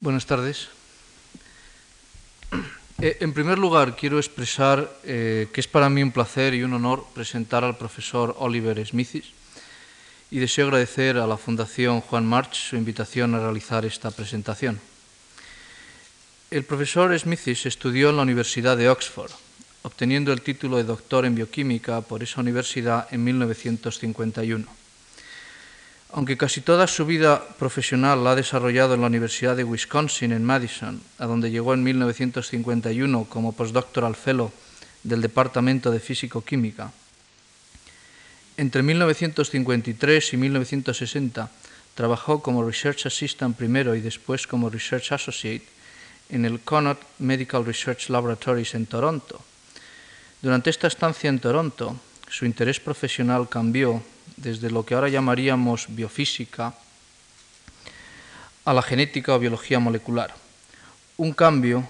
Buenas tardes. Eh, en primer lugar, quiero expresar eh, que es para mí un placer y un honor presentar al profesor Oliver Smithis y deseo agradecer a la Fundación Juan March su invitación a realizar esta presentación. El profesor Smithis estudió en la Universidad de Oxford, obteniendo el título de doctor en bioquímica por esa universidad en 1951. Aunque casi toda su vida profesional la ha desarrollado en la Universidad de Wisconsin en Madison, a donde llegó en 1951 como postdoctoral fellow del Departamento de Físico-Química, entre 1953 y 1960 trabajó como Research Assistant primero y después como Research Associate en el Connaught Medical Research Laboratories en Toronto. Durante esta estancia en Toronto, su interés profesional cambió desde lo que ahora llamaríamos biofísica a la genética o biología molecular. Un cambio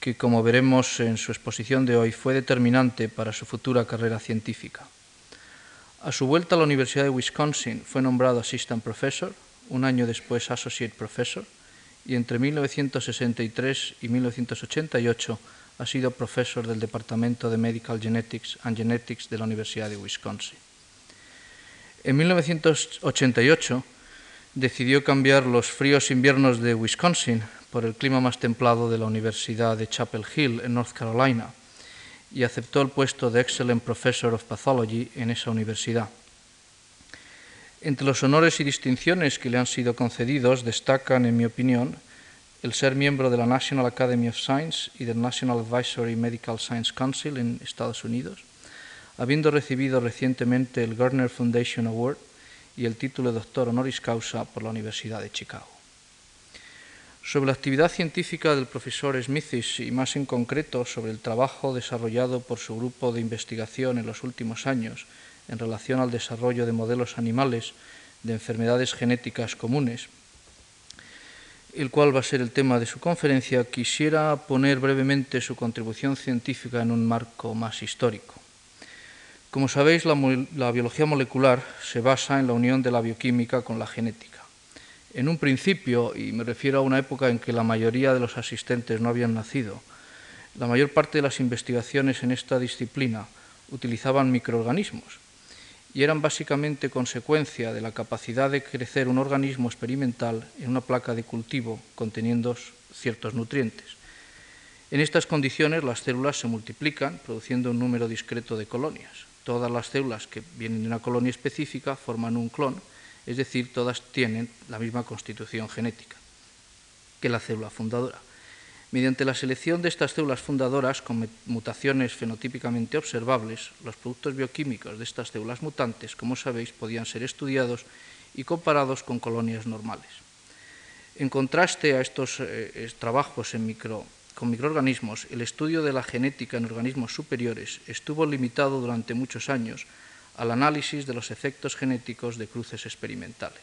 que, como veremos en su exposición de hoy, fue determinante para su futura carrera científica. A su vuelta a la Universidad de Wisconsin fue nombrado Assistant Professor, un año después Associate Professor, y entre 1963 y 1988 ha sido profesor del Departamento de Medical Genetics and Genetics de la Universidad de Wisconsin. En 1988 decidió cambiar los fríos inviernos de Wisconsin por el clima más templado de la Universidad de Chapel Hill en North Carolina y aceptó el puesto de Excellent Professor of Pathology en esa universidad. Entre los honores y distinciones que le han sido concedidos destacan, en mi opinión, el ser miembro de la National Academy of Science y del National Advisory Medical Science Council en Estados Unidos, habiendo recibido recientemente el Gardner Foundation Award y el título de doctor honoris causa por la Universidad de Chicago. Sobre la actividad científica del profesor Smithis y más en concreto sobre el trabajo desarrollado por su grupo de investigación en los últimos años en relación al desarrollo de modelos animales de enfermedades genéticas comunes, el cual va a ser el tema de su conferencia, quisiera poner brevemente su contribución científica en un marco más histórico. Como sabéis, la, biología molecular se basa en la unión de la bioquímica con la genética. En un principio, y me refiero a una época en que la mayoría de los asistentes no habían nacido, la mayor parte de las investigaciones en esta disciplina utilizaban microorganismos y eran básicamente consecuencia de la capacidad de crecer un organismo experimental en una placa de cultivo conteniendo ciertos nutrientes. En estas condiciones las células se multiplican produciendo un número discreto de colonias todas las células que vienen de una colonia específica forman un clon, es decir, todas tienen la misma constitución genética que la célula fundadora. Mediante la selección de estas células fundadoras con mutaciones fenotípicamente observables, los productos bioquímicos de estas células mutantes, como sabéis, podían ser estudiados y comparados con colonias normales. En contraste a estos eh, trabajos en micro, con microorganismos, el estudio de la genética en organismos superiores estuvo limitado durante muchos años al análisis de los efectos genéticos de cruces experimentales.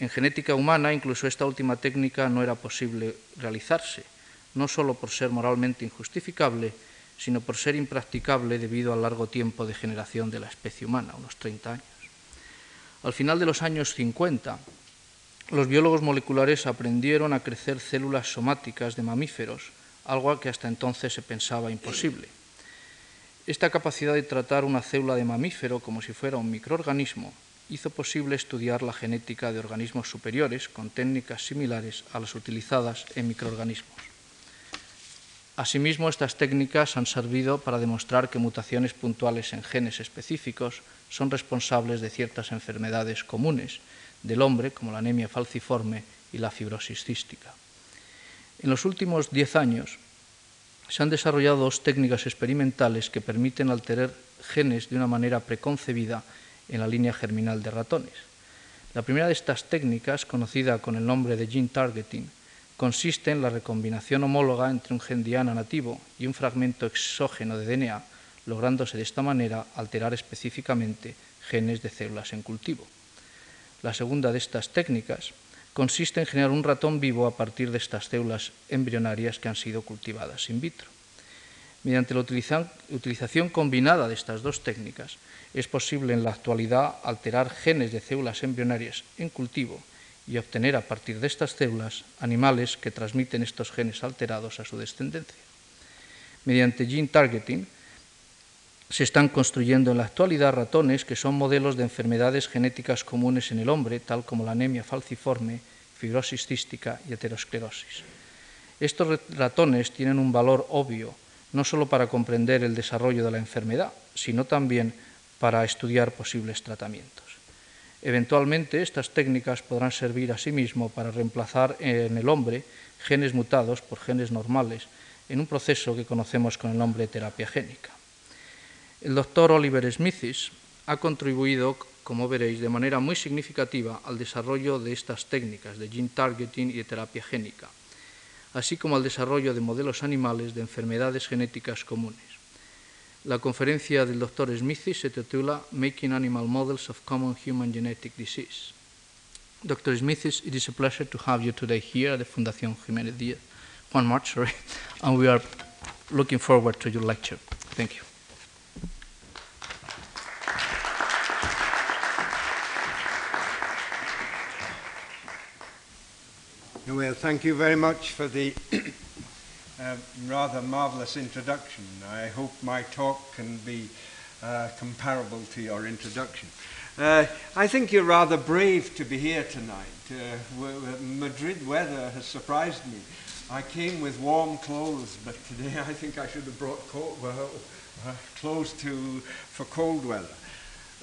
En genética humana, incluso esta última técnica no era posible realizarse, no solo por ser moralmente injustificable, sino por ser impracticable debido al largo tiempo de generación de la especie humana, unos 30 años. Al final de los años 50, los biólogos moleculares aprendieron a crecer células somáticas de mamíferos, algo que hasta entonces se pensaba imposible. Esta capacidad de tratar una célula de mamífero como si fuera un microorganismo hizo posible estudiar la genética de organismos superiores con técnicas similares a las utilizadas en microorganismos. Asimismo, estas técnicas han servido para demostrar que mutaciones puntuales en genes específicos son responsables de ciertas enfermedades comunes del hombre, como la anemia falciforme y la fibrosis cística. En los últimos diez años se han desarrollado dos técnicas experimentales que permiten alterar genes de una manera preconcebida en la línea germinal de ratones. La primera de estas técnicas, conocida con el nombre de gene targeting, consiste en la recombinación homóloga entre un gen diana nativo y un fragmento exógeno de DNA, lográndose de esta manera alterar específicamente genes de células en cultivo. La segunda de estas técnicas consiste en generar un ratón vivo a partir de estas células embrionarias que han sido cultivadas in vitro. Mediante la utilización combinada de estas dos técnicas, es posible en la actualidad alterar genes de células embrionarias en cultivo y obtener a partir de estas células animales que transmiten estos genes alterados a su descendencia. Mediante gene targeting se están construyendo en la actualidad ratones que son modelos de enfermedades genéticas comunes en el hombre, tal como la anemia falciforme, fibrosis cística y aterosclerosis. Estos ratones tienen un valor obvio, no solo para comprender el desarrollo de la enfermedad, sino también para estudiar posibles tratamientos. Eventualmente, estas técnicas podrán servir asimismo para reemplazar en el hombre genes mutados por genes normales en un proceso que conocemos con el nombre de terapia génica. El doctor Oliver Smithis ha contribuido, como veréis, de manera muy significativa al desarrollo de estas técnicas de gene targeting y de terapia génica, así como al desarrollo de modelos animales de enfermedades genéticas comunes. La conferencia del doctor Smithis se titula Making Animal Models of Common Human Genetic Disease. Dr. Smithis, it is a pleasure to have you today here at the Fundación Jiménez Díaz, Juan March, sorry, and we are looking forward to your lecture. Thank you. Well, thank you very much for the uh, rather marvelous introduction. I hope my talk can be uh, comparable to your introduction. Uh, I think you're rather brave to be here tonight. Uh, Madrid weather has surprised me. I came with warm clothes, but today I think I should have brought well, uh, clothes to, for cold weather.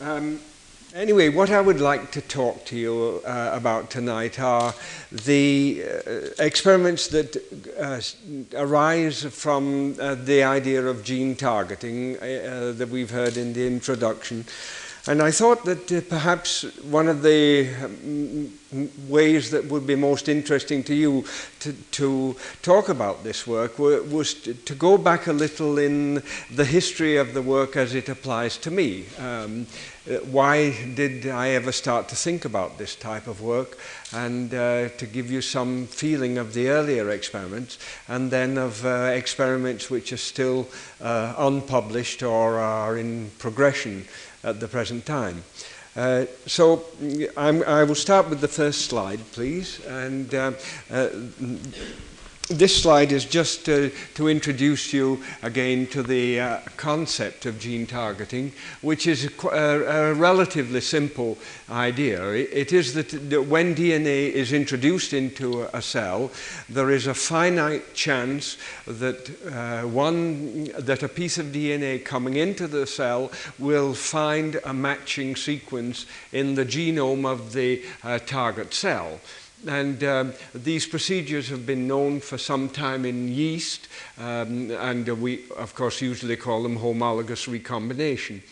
Um, Anyway, what I would like to talk to you uh, about tonight are the uh, experiments that uh, arise from uh, the idea of gene targeting uh, that we've heard in the introduction. And I thought that uh, perhaps one of the um, ways that would be most interesting to you to, to talk about this work was to, to, go back a little in the history of the work as it applies to me. Um, uh, why did I ever start to think about this type of work and uh, to give you some feeling of the earlier experiments and then of uh, experiments which are still uh, unpublished or are in progression at the present time. Uh, so I'm, i will start with the first slide, please. And uh, uh, this slide is just to, to, introduce you again to the uh, concept of gene targeting, which is a, a, a relatively simple idea. It, it is that, that, when DNA is introduced into a cell, there is a finite chance that, uh, one, that a piece of DNA coming into the cell will find a matching sequence in the genome of the uh, target cell. And um, these procedures have been known for some time in yeast, um, and we, of course, usually call them homologous recombination,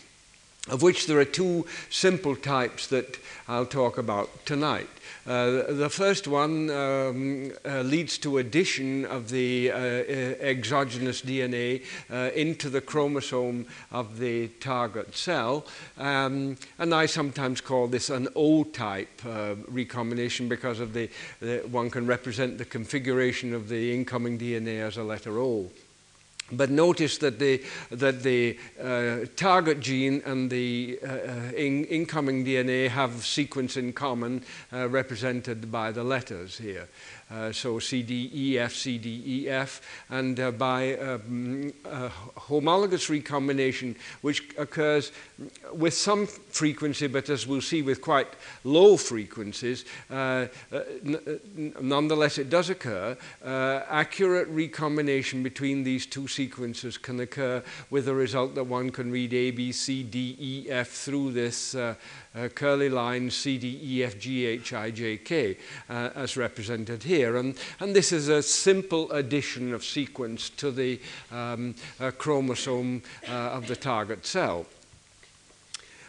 of which there are two simple types that I'll talk about tonight. Uh, the first one um, uh, leads to addition of the uh, exogenous DNA uh, into the chromosome of the target cell. Um, and I sometimes call this an O-type uh, recombination because of the, the, one can represent the configuration of the incoming DNA as a letter O. But notice that the, that the uh, target gene and the uh, uh in, incoming DNA have sequence in common uh, represented by the letters here. Uh, so CDEF, CDEF, and uh, by um, homologous recombination, which occurs with some frequency, but as we'll see, with quite low frequencies, uh, nonetheless it does occur. accurate recombination between these two sequences can occur with the result that one can read A, B, C, D, E, F through this uh, curly lines C, D, E, F, G, H, I, J, K uh, as represented here. And, and this is a simple addition of sequence to the um, uh, chromosome uh, of the target cell.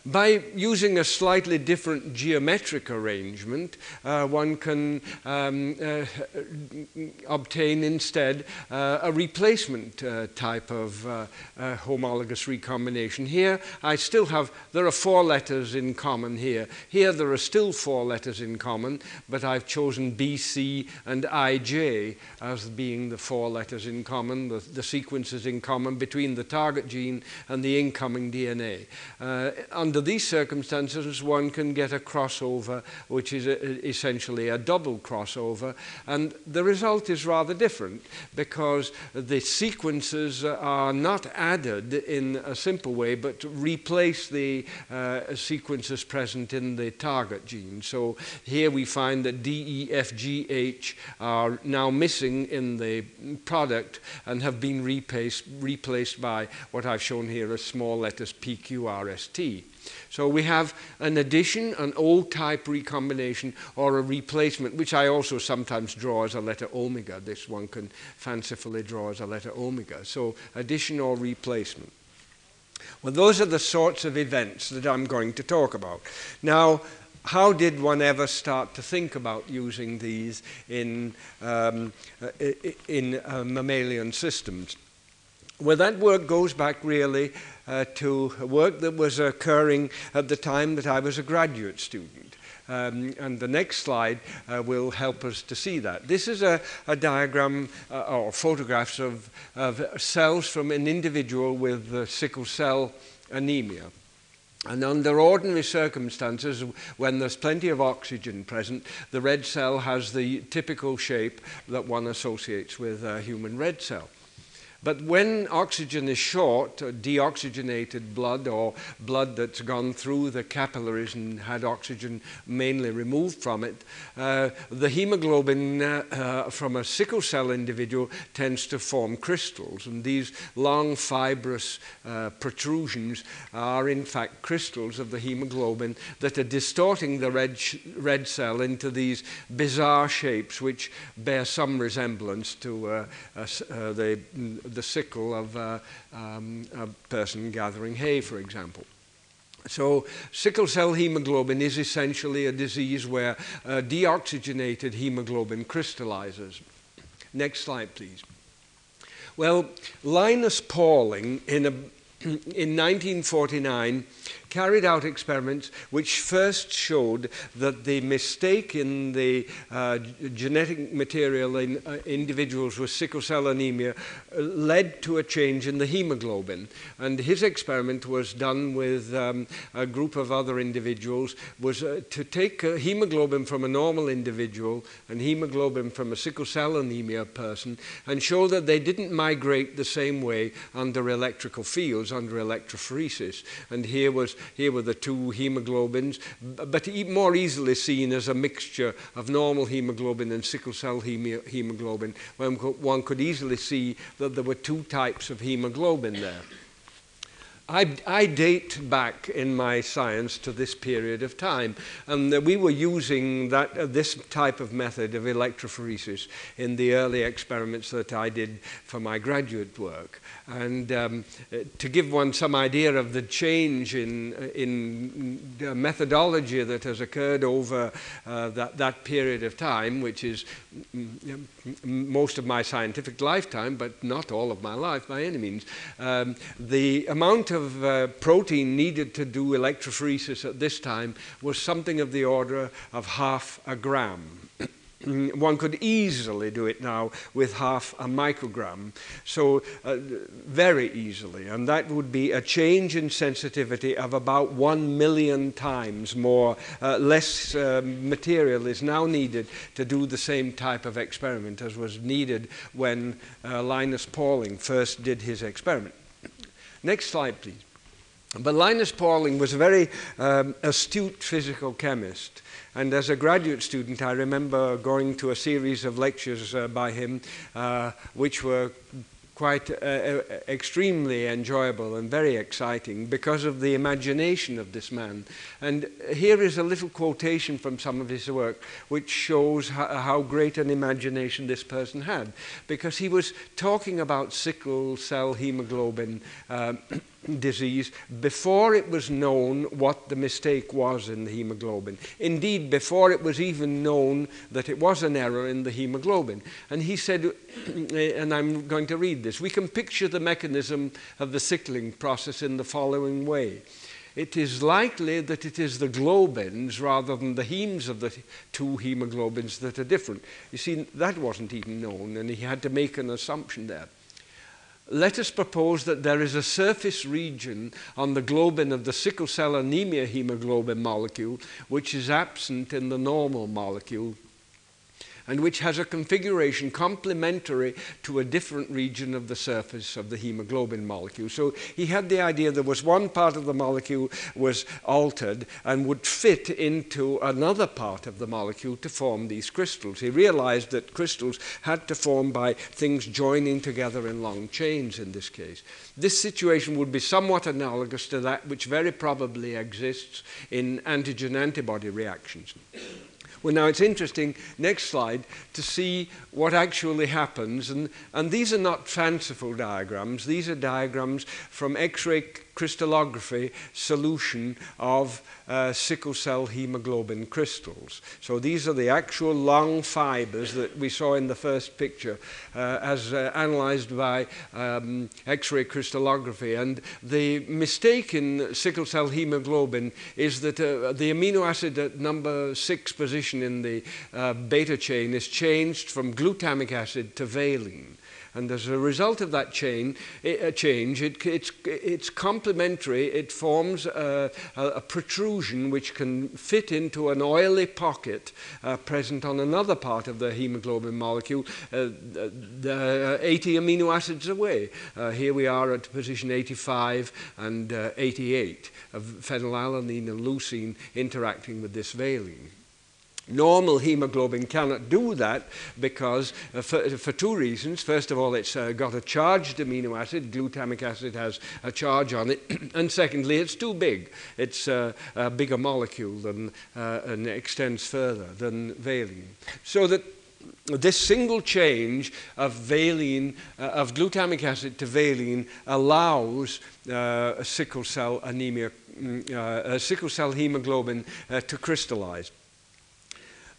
By using a slightly different geometric arrangement, uh, one can um, uh, obtain instead uh, a replacement uh, type of uh, uh, homologous recombination. Here, I still have, there are four letters in common here. Here, there are still four letters in common, but I've chosen B, C, and IJ as being the four letters in common, the, the sequences in common between the target gene and the incoming DNA. Under these circumstances, one can get a crossover, which is a, essentially a double crossover. And the result is rather different because the sequences are not added in a simple way, but replace the uh, sequences present in the target gene. So here we find that D, E, F, G, H are now missing in the product and have been replaced, replaced by what I've shown here as small letters P, Q, R, S, T. So we have an addition, an old type recombination, or a replacement, which I also sometimes draw as a letter omega. This one can fancifully draw as a letter omega. So addition or replacement. Well, those are the sorts of events that I'm going to talk about. Now, how did one ever start to think about using these in, um, in uh, mammalian systems? Well, that work goes back really uh, to work that was occurring at the time that I was a graduate student. Um, and the next slide uh, will help us to see that. This is a, a diagram uh, or photographs of, of cells from an individual with uh, sickle cell anemia. And under ordinary circumstances, when there's plenty of oxygen present, the red cell has the typical shape that one associates with a human red cell. But when oxygen is short, deoxygenated blood or blood that's gone through the capillaries and had oxygen mainly removed from it, uh, the hemoglobin uh, uh, from a sickle cell individual tends to form crystals. And these long fibrous uh, protrusions are in fact crystals of the hemoglobin that are distorting the red, red cell into these bizarre shapes which bear some resemblance to uh, the the sickle of uh, um, a person gathering hay, for example. So, sickle cell hemoglobin is essentially a disease where uh, deoxygenated hemoglobin crystallizes. Next slide, please. Well, Linus Pauling, in, a, in 1949, carried out experiments which first showed that the mistake in the uh, genetic material in uh, individuals with sickle cell anemia uh, led to a change in the hemoglobin. And his experiment was done with um, a group of other individuals, was uh, to take hemoglobin from a normal individual and hemoglobin from a sickle cell anemia person and show that they didn't migrate the same way under electrical fields, under electrophoresis. And here was here were the two hemoglobins, but more easily seen as a mixture of normal hemoglobin and sickle cell hemoglobin, when one could easily see that there were two types of hemoglobin there. I, I, date back in my science to this period of time, and we were using that, uh, this type of method of electrophoresis in the early experiments that I did for my graduate work. And um, uh, to give one some idea of the change in, uh, in methodology that has occurred over uh, that, that period of time, which is most of my scientific lifetime, but not all of my life by any means, um, the amount of uh, protein needed to do electrophoresis at this time was something of the order of half a gram. Mm, one could easily do it now with half a microgram, so uh, very easily, and that would be a change in sensitivity of about one million times more. Uh, less uh, material is now needed to do the same type of experiment as was needed when uh, Linus Pauling first did his experiment. Next slide, please. But Linus Pauling was a very um, astute physical chemist. And as a graduate student, I remember going to a series of lectures uh, by him, uh, which were quite uh, uh extremely enjoyable and very exciting because of the imagination of this man. And here is a little quotation from some of his work which shows how, how great an imagination this person had because he was talking about sickle cell hemoglobin. Uh, disease before it was known what the mistake was in the hemoglobin. Indeed, before it was even known that it was an error in the hemoglobin. And he said, and I'm going to read this, we can picture the mechanism of the sickling process in the following way. It is likely that it is the globins rather than the hemes of the two hemoglobins that are different. You see, that wasn't even known, and he had to make an assumption there. Let us propose that there is a surface region on the globin of the sickle cell anemia hemoglobin molecule which is absent in the normal molecule and which has a configuration complementary to a different region of the surface of the hemoglobin molecule. So he had the idea there was one part of the molecule was altered and would fit into another part of the molecule to form these crystals. He realized that crystals had to form by things joining together in long chains in this case. This situation would be somewhat analogous to that which very probably exists in antigen antibody reactions. Well, now it's interesting, next slide, to see what actually happens. And, and these are not fanciful diagrams. These are diagrams from X-ray crystallography solution of uh, sickle cell hemoglobin crystals. So these are the actual long fibers that we saw in the first picture uh, as uh, analyzed by um, X-ray crystallography. And the mistake in sickle cell hemoglobin is that uh, the amino acid at number six position in the uh, beta chain is changed from glutamic acid to valine. And as a result of that chain, it, uh, change, it, it's, it's complementary. It forms a, a, protrusion which can fit into an oily pocket uh, present on another part of the hemoglobin molecule, uh, the, 80 amino acids away. Uh, here we are at position 85 and uh, 88 of phenylalanine and leucine interacting with this valine. Normal hemoglobin cannot do that because uh, for, for, two reasons. First of all, it's uh, got a charged amino acid. Glutamic acid has a charge on it. and secondly, it's too big. It's uh, a bigger molecule than, uh, and extends further than valine. So that this single change of valine, uh, of glutamic acid to valine allows uh, sickle cell anemia, mm, sickle cell hemoglobin to crystallize.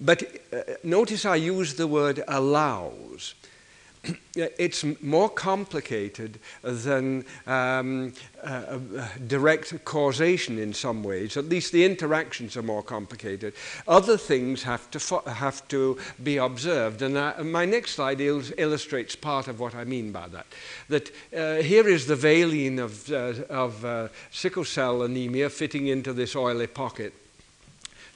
But uh, notice I use the word allows. it's more complicated than um, uh, direct causation in some ways. At least the interactions are more complicated. Other things have to, have to be observed. And uh, my next slide il illustrates part of what I mean by that. That uh, here is the valine of, uh, of uh, sickle cell anemia fitting into this oily pocket.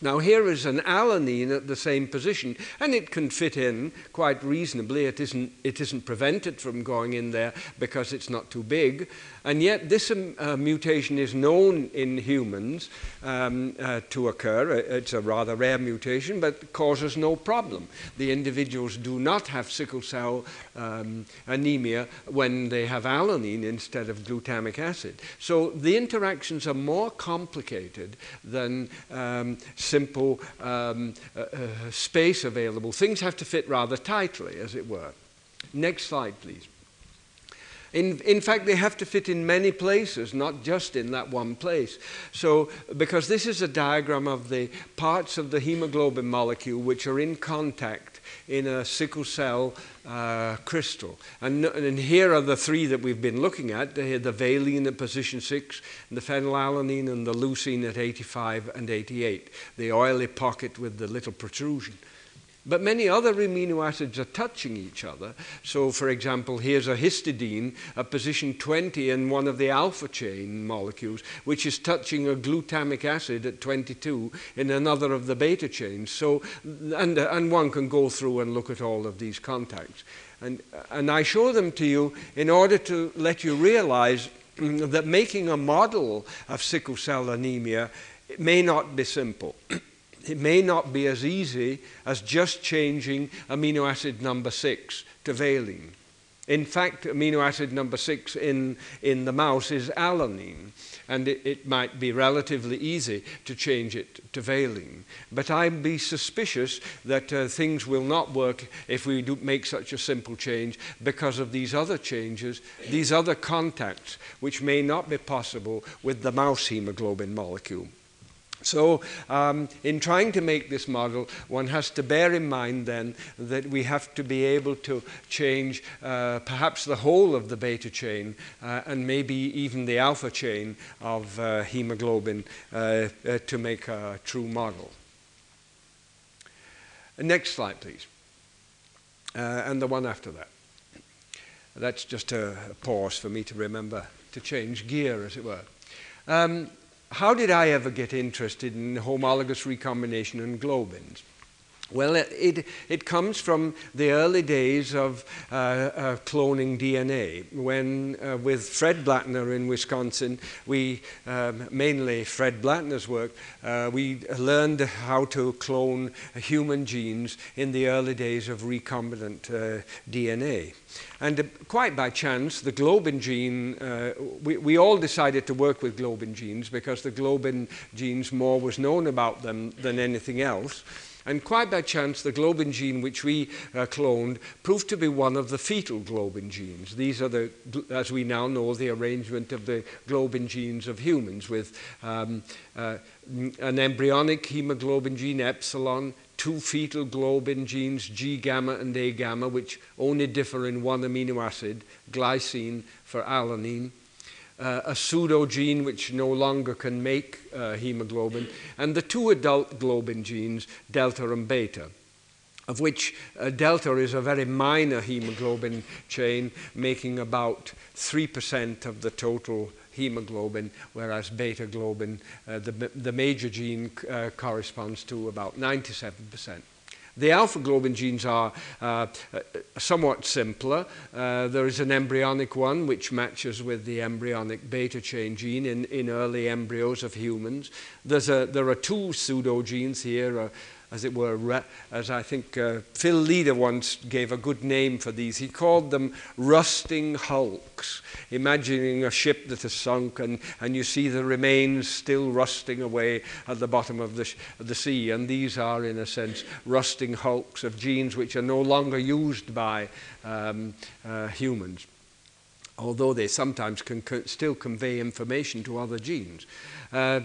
Now here is an alanine at the same position, and it can fit in quite reasonably. It isn't, it isn't prevented from going in there because it's not too big. And yet, this um, uh, mutation is known in humans um, uh, to occur. Uh, it's a rather rare mutation, but causes no problem. The individuals do not have sickle cell um, anemia when they have alanine instead of glutamic acid. So the interactions are more complicated than um, simple um, uh, uh, space available. Things have to fit rather tightly, as it were. Next slide, please. In, in fact, they have to fit in many places, not just in that one place. So, because this is a diagram of the parts of the hemoglobin molecule which are in contact in a sickle cell uh, crystal. And, and, here are the three that we've been looking at the, the valine at position 6, the phenylalanine and the leucine at 85 and 88, the oily pocket with the little protrusion. But many other amino acids are touching each other. So, for example, here's a histidine at position 20 in one of the alpha chain molecules, which is touching a glutamic acid at 22 in another of the beta chains. So, and, and one can go through and look at all of these contacts. And, and I show them to you in order to let you realize that making a model of sickle cell anemia may not be simple. it may not be as easy as just changing amino acid number six to valine. In fact, amino acid number six in, in the mouse is alanine, and it, it might be relatively easy to change it to valine. But I'd be suspicious that uh, things will not work if we do make such a simple change because of these other changes, these other contacts, which may not be possible with the mouse hemoglobin molecule. So, um, in trying to make this model, one has to bear in mind then that we have to be able to change uh, perhaps the whole of the beta chain uh, and maybe even the alpha chain of uh, hemoglobin uh, uh, to make a true model. Next slide, please. Uh, and the one after that. that's just a pause for me to remember to change gear, as it were. Um, how did I ever get interested in homologous recombination and globins? Well, it, it, comes from the early days of uh, uh, cloning DNA, when uh, with Fred Blattner in Wisconsin, we, um, mainly Fred Blattner's work, uh, we learned how to clone human genes in the early days of recombinant uh, DNA. And uh, quite by chance, the globin gene, we, we all decided to work with globin genes because the globin genes, more was known about them than anything else. And quite by chance, the globin gene which we uh, cloned proved to be one of the fetal globin genes. These are, the, as we now know, the arrangement of the globin genes of humans with um, uh, an embryonic hemoglobin gene, epsilon, two fetal globin genes, G gamma and A gamma, which only differ in one amino acid, glycine for alanine, uh, a pseudo gene which no longer can make uh, hemoglobin, and the two adult globin genes, delta and beta of which uh, delta is a very minor hemoglobin chain, making about 3% of the total hemoglobin, whereas beta globin, uh, the, the major gene, uh, corresponds to about 97%. The alpha globin genes are uh, somewhat simpler. Uh, there is an embryonic one which matches with the embryonic beta chain gene in, in early embryos of humans. A, there are two pseudogenes here, uh, as it were, as I think uh, Phil Leader once gave a good name for these. He called them rusting hulks, imagining a ship that has sunk and, and you see the remains still rusting away at the bottom of the, of the sea. And these are, in a sense, rusting hulks of genes which are no longer used by um, uh, humans although they sometimes can co still convey information to other genes. Uh,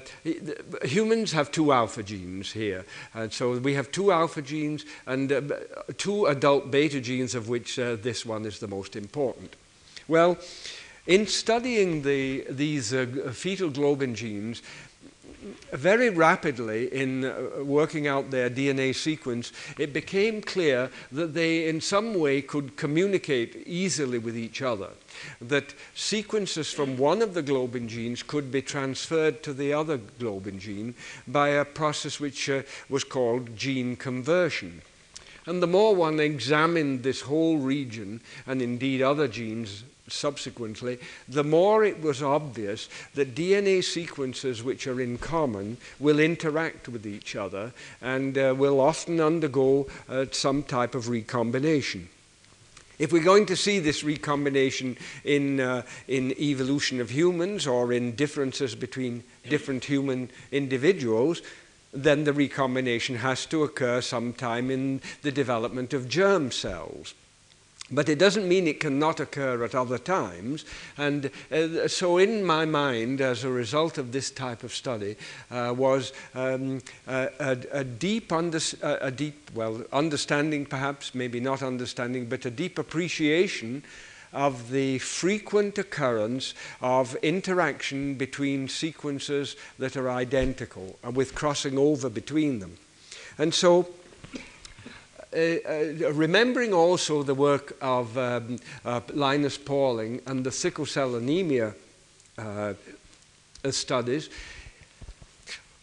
humans have two alpha genes here. And so we have two alpha genes and uh, two adult beta genes, of which uh, this one is the most important. Well, in studying the, these uh, fetal globin genes, very rapidly in uh, working out their DNA sequence, it became clear that they in some way could communicate easily with each other. That sequences from one of the globin genes could be transferred to the other globin gene by a process which uh, was called gene conversion. And the more one examined this whole region, and indeed other genes subsequently, the more it was obvious that DNA sequences which are in common will interact with each other and uh, will often undergo uh, some type of recombination. If we're going to see this recombination in, uh, in evolution of humans or in differences between different human individuals, then the recombination has to occur sometime in the development of germ cells. But it doesn't mean it cannot occur at other times. And uh, so, in my mind, as a result of this type of study, uh, was um, a, a, deep under, a deep, well, understanding perhaps, maybe not understanding, but a deep appreciation of the frequent occurrence of interaction between sequences that are identical and with crossing over between them. And so, uh, uh, remembering also the work of um, uh, Linus Pauling and the sickle cell anemia uh, studies,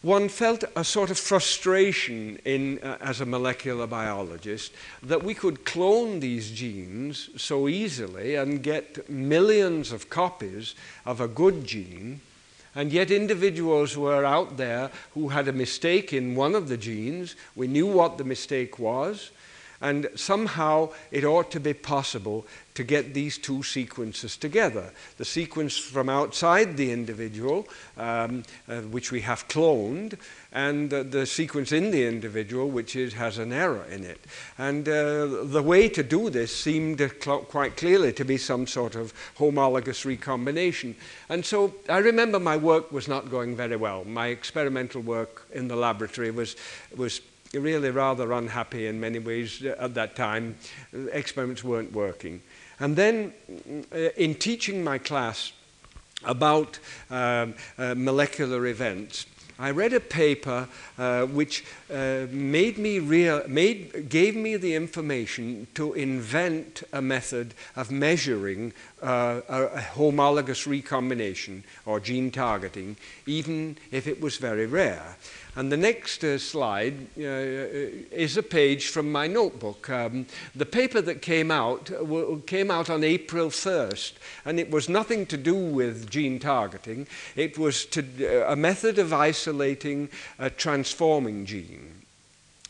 one felt a sort of frustration in, uh, as a molecular biologist that we could clone these genes so easily and get millions of copies of a good gene, and yet individuals were out there who had a mistake in one of the genes. We knew what the mistake was, and somehow it ought to be possible to get these two sequences together. The sequence from outside the individual, um, uh, which we have cloned, and uh, the sequence in the individual, which is, has an error in it. And uh, the way to do this seemed cl quite clearly to be some sort of homologous recombination. And so I remember my work was not going very well. My experimental work in the laboratory was, was really rather unhappy in many ways at that time. Experiments weren't working. And then uh, in teaching my class about um, uh, molecular events, I read a paper uh, which uh, made me real, made, gave me the information to invent a method of measuring uh, a, a homologous recombination or gene targeting, even if it was very rare. And the next uh, slide uh, is a page from my notebook. Um, the paper that came out uh, came out on April 1st, and it was nothing to do with gene targeting. It was to, uh, a method of isolating a transforming gene.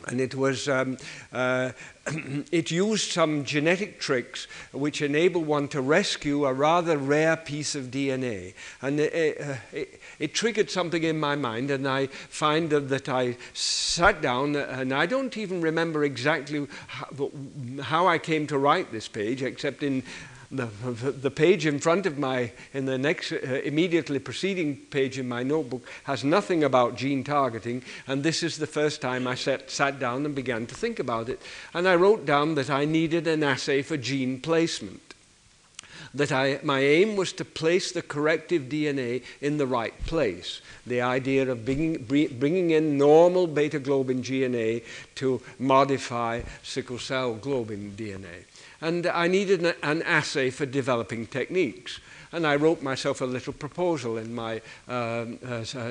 And it was, um, uh, it used some genetic tricks which enable one to rescue a rather rare piece of DNA. And it, uh, it, it triggered something in my mind, and I find that, I sat down, and I don't even remember exactly how, how I came to write this page, except in the, the page in front of my, in the next, uh, immediately preceding page in my notebook, has nothing about gene targeting, and this is the first time I sat, sat down and began to think about it. And I wrote down that I needed an assay for gene placement that I, my aim was to place the corrective DNA in the right place. The idea of bringing, bringing in normal beta globin DNA to modify sickle cell globin DNA. And I needed an, an assay for developing techniques. And I wrote myself a little proposal in my uh,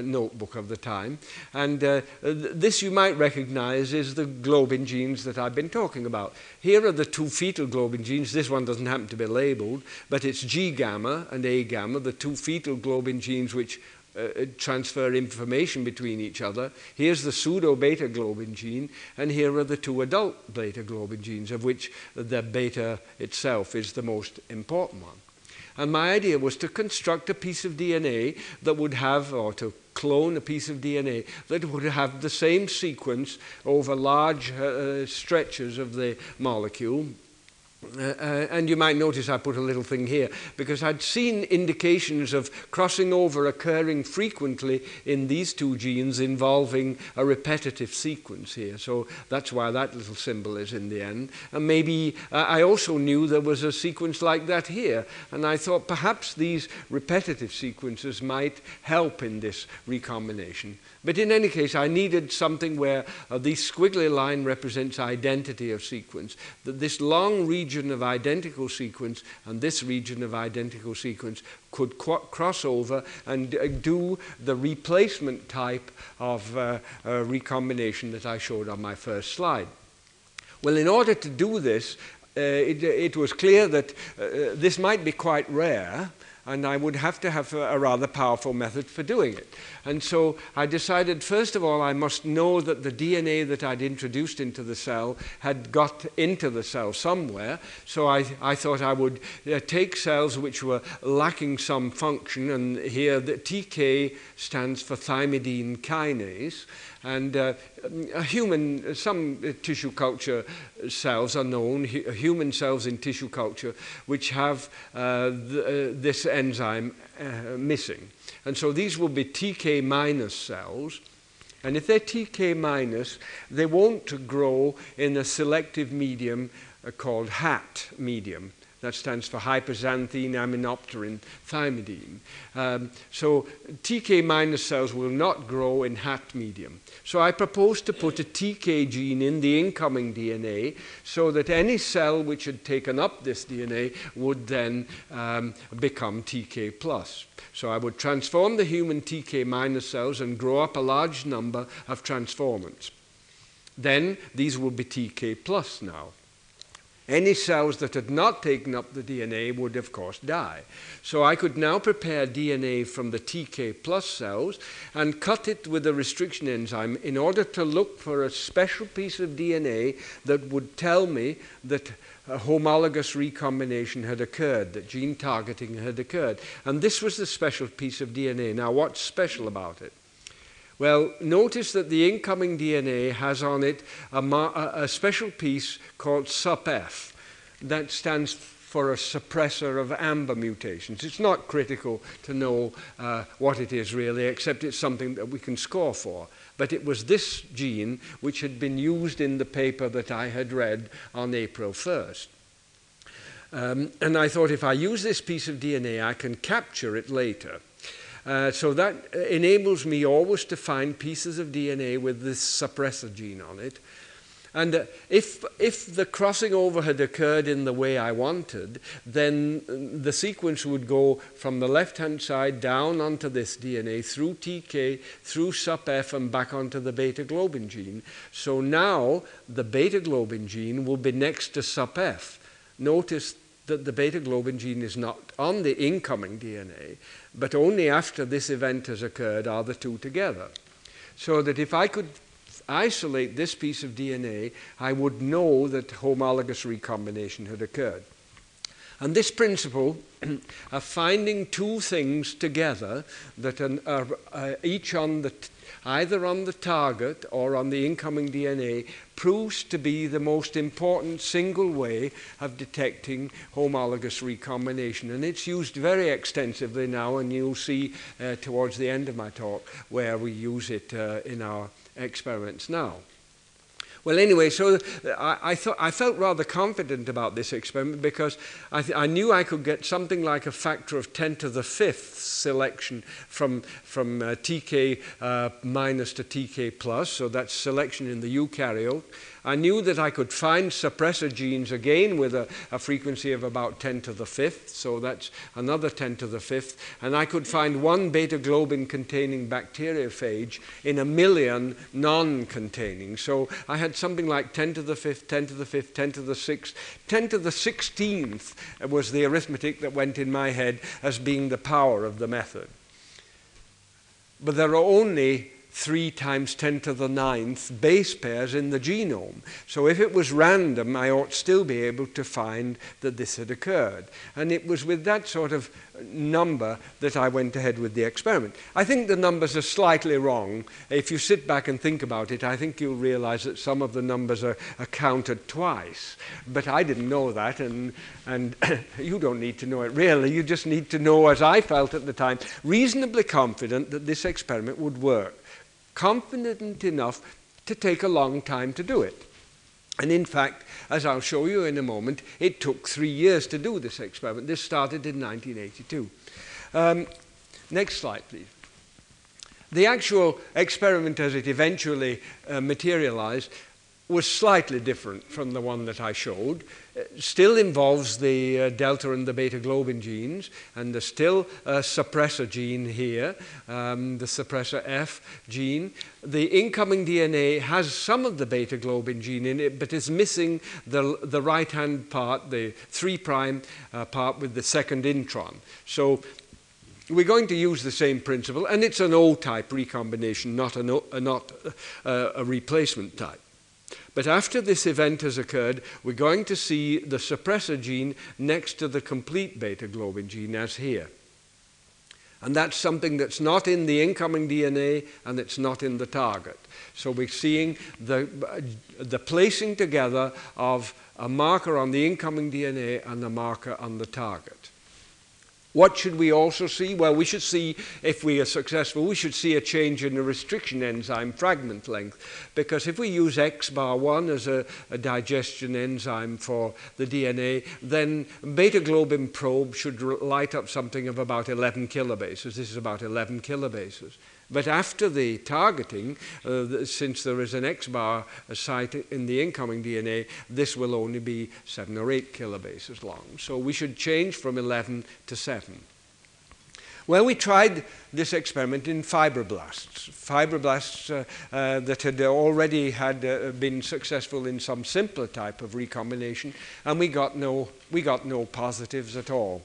notebook of the time. And uh, this you might recognize is the globin genes that I've been talking about. Here are the two fetal globin genes. This one doesn't happen to be labeled, but it's G gamma and A gamma, the two fetal globin genes which uh, transfer information between each other. Here's the pseudo beta globin gene, and here are the two adult beta globin genes, of which the beta itself is the most important one. And my idea was to construct a piece of DNA that would have, or to clone a piece of DNA that would have the same sequence over large uh, stretches of the molecule uh, uh, and you might notice I put a little thing here because I'd seen indications of crossing over occurring frequently in these two genes involving a repetitive sequence here. So that's why that little symbol is in the end. And maybe uh, I also knew there was a sequence like that here. And I thought perhaps these repetitive sequences might help in this recombination. But in any case, I needed something where uh, this squiggly line represents identity of sequence, that this long region of identical sequence and this region of identical sequence could cross over and uh, do the replacement type of uh, uh, recombination that I showed on my first slide. Well, in order to do this, uh, it, it, was clear that uh, this might be quite rare, and I would have to have a, a, rather powerful method for doing it. And so I decided, first of all, I must know that the DNA that I'd introduced into the cell had got into the cell somewhere. So I, I thought I would uh, take cells which were lacking some function, and here the TK stands for thymidine kinase. And uh, human, some tissue culture cells are known, human cells in tissue culture, which have uh, the, uh, this enzyme uh, missing. And so these will be TK minus cells. And if they're TK minus, they won't grow in a selective medium uh, called HAT medium. That stands for hyperxanthine aminopterin thymidine. Um, so TK minus cells will not grow in HAT medium. So I proposed to put a TK gene in the incoming DNA so that any cell which had taken up this DNA would then um, become TK plus. So I would transform the human TK minus cells and grow up a large number of transformants. Then these will be TK plus now. Any cells that had not taken up the DNA would, of course, die. So I could now prepare DNA from the TK plus cells and cut it with a restriction enzyme in order to look for a special piece of DNA that would tell me that homologous recombination had occurred, that gene targeting had occurred. And this was the special piece of DNA. Now, what's special about it? Well, notice that the incoming DNA has on it a, a special piece called SUPF. That stands for a suppressor of AMBER mutations. It's not critical to know uh, what it is really, except it's something that we can score for. But it was this gene which had been used in the paper that I had read on April 1st. Um, and I thought if I use this piece of DNA, I can capture it later. Uh, so that enables me always to find pieces of DNA with this suppressor gene on it. And uh, if, if the crossing over had occurred in the way I wanted, then the sequence would go from the left hand side down onto this DNA through TK, through SUPF, and back onto the beta globin gene. So now the beta globin gene will be next to SUPF. Notice that the beta globin gene is not on the incoming DNA, but only after this event has occurred are the two together. So that if I could isolate this piece of DNA, I would know that homologous recombination had occurred. And this principle of finding two things together that are uh, each on the either on the target or on the incoming DNA, proves to be the most important single way of detecting homologous recombination. And it's used very extensively now, and you'll see uh, towards the end of my talk where we use it uh, in our experiments now. Well, anyway, so I, I, thought, I felt rather confident about this experiment because I, th- I knew I could get something like a factor of 10 to the fifth selection from, from uh, TK uh, minus to TK plus, so that's selection in the eukaryote. I knew that I could find suppressor genes again with a, a, frequency of about 10 to the fifth, so that's another 10 to the fifth, and I could find one beta globin containing bacteriophage in a million non containing. So I had something like 10 to the fifth, 10 to the fifth, 10 to the sixth, 10 to the 16th was the arithmetic that went in my head as being the power of the method. But there are only 3 times 10 to the ninth base pairs in the genome. So if it was random, I ought still be able to find that this had occurred. And it was with that sort of number that I went ahead with the experiment. I think the numbers are slightly wrong. If you sit back and think about it, I think you'll realize that some of the numbers are, are counted twice. But I didn't know that, and, and you don't need to know it really. You just need to know, as I felt at the time, reasonably confident that this experiment would work confident enough to take a long time to do it. And in fact, as I'll show you in a moment, it took three years to do this experiment. This started in 1982. Um, next slide, please. The actual experiment as it eventually uh, materialized was slightly different from the one that I showed. Still involves the uh, delta and the beta globin genes, and there's still a suppressor gene here, um, the suppressor F gene. The incoming DNA has some of the beta globin gene in it, but is missing the, the right hand part, the 3' uh, part with the second intron. So we're going to use the same principle, and it's an O type recombination, not, a, uh, not a replacement type. But after this event has occurred, we're going to see the suppressor gene next to the complete beta globin gene as here. And that's something that's not in the incoming DNA and it's not in the target. So we're seeing the, the placing together of a marker on the incoming DNA and a marker on the target. What should we also see? Well, we should see, if we are successful, we should see a change in the restriction enzyme fragment length. Because if we use X bar 1 as a, a digestion enzyme for the DNA, then beta globin probe should light up something of about 11 kilobases. This is about 11 kilobases. But after the targeting, uh, since there is an X bar site in the incoming DNA, this will only be 7 or 8 kilobases long. So we should change from 11 to 7. Well, we tried this experiment in fibroblasts, fibroblasts uh, uh, that had already had uh, been successful in some simpler type of recombination, and we got no, we got no positives at all.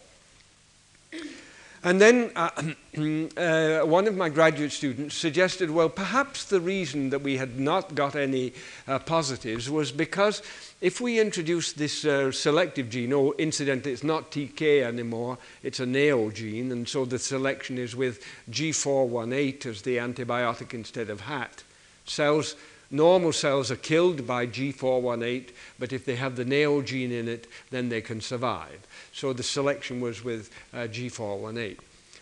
And then uh, uh, one of my graduate students suggested, well, perhaps the reason that we had not got any uh, positives was because if we introduce this uh, selective gene, oh, incidentally, it's not TK anymore, it's a NAO gene, and so the selection is with G418 as the antibiotic instead of HAT. Cells Normal cells are killed by G418, but if they have the NAO gene in it, then they can survive. So the selection was with uh, G418.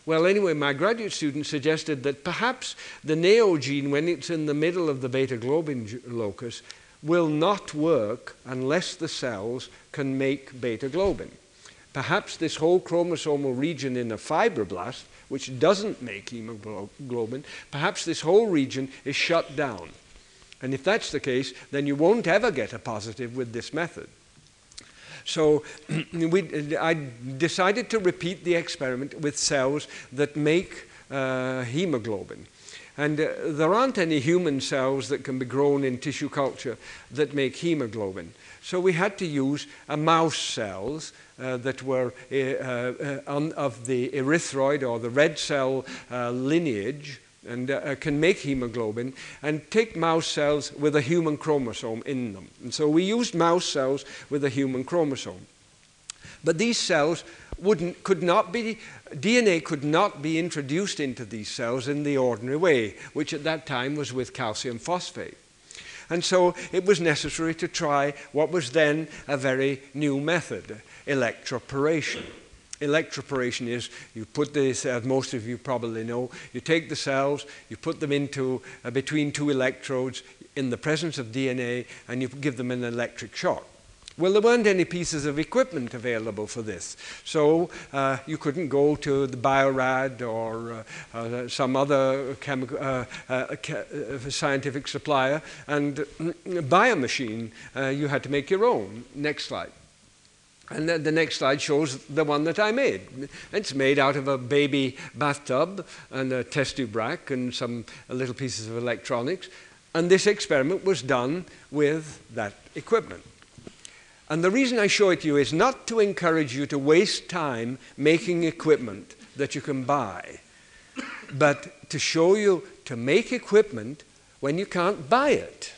Well, anyway, my graduate student suggested that perhaps the NAO gene, when it's in the middle of the beta globin locus, will not work unless the cells can make beta globin. perhaps this whole chromosomal region in a fibroblast, which doesn't make hemoglobin, perhaps this whole region is shut down. And if that's the case, then you won't ever get a positive with this method. So we, I decided to repeat the experiment with cells that make uh, hemoglobin. And uh, there aren't any human cells that can be grown in tissue culture that make hemoglobin. So we had to use a mouse cells uh, that were uh, uh, on, of the erythroid or the red cell uh, lineage and uh, can make hemoglobin and take mouse cells with a human chromosome in them. And so we used mouse cells with a human chromosome. But these cells wouldn't, could not be, DNA could not be introduced into these cells in the ordinary way, which at that time was with calcium phosphate. And so it was necessary to try what was then a very new method, electroporation. Electroporation is you put this, as most of you probably know, you take the cells, you put them into uh, between two electrodes in the presence of DNA, and you give them an electric shock. Well, there weren't any pieces of equipment available for this. So uh, you couldn't go to the Biorad or uh, uh, some other chemical, uh, uh, uh, scientific supplier and buy a machine. you had to make your own. Next slide. And the, the next slide shows the one that I made. It's made out of a baby bathtub and a test tube rack and some little pieces of electronics. And this experiment was done with that equipment. And the reason I show it to you is not to encourage you to waste time making equipment that you can buy, but to show you to make equipment when you can't buy it.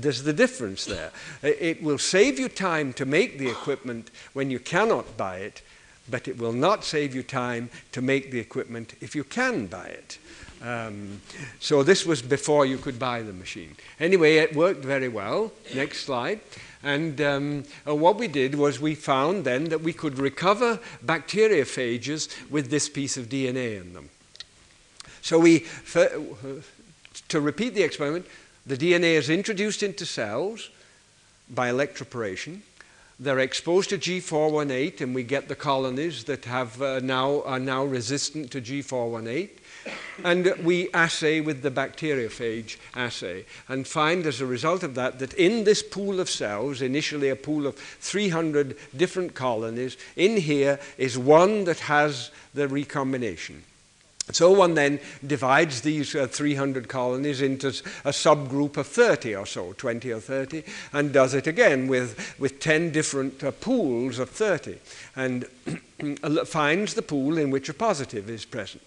There's the difference there. It will save you time to make the equipment when you cannot buy it, but it will not save you time to make the equipment if you can buy it. Um, so this was before you could buy the machine. Anyway, it worked very well. Next slide. And um, uh, what we did was we found then that we could recover bacteriophages with this piece of DNA in them. So we, to repeat the experiment, the DNA is introduced into cells by electroporation. They're exposed to G418, and we get the colonies that have uh, now, are now resistant to G418. And we assay with the bacteriophage assay and find as a result of that that in this pool of cells, initially a pool of 300 different colonies, in here is one that has the recombination. So one then divides these uh, 300 colonies into a subgroup of 30 or so, 20 or 30, and does it again with, with 10 different uh, pools of 30, and finds the pool in which a positive is present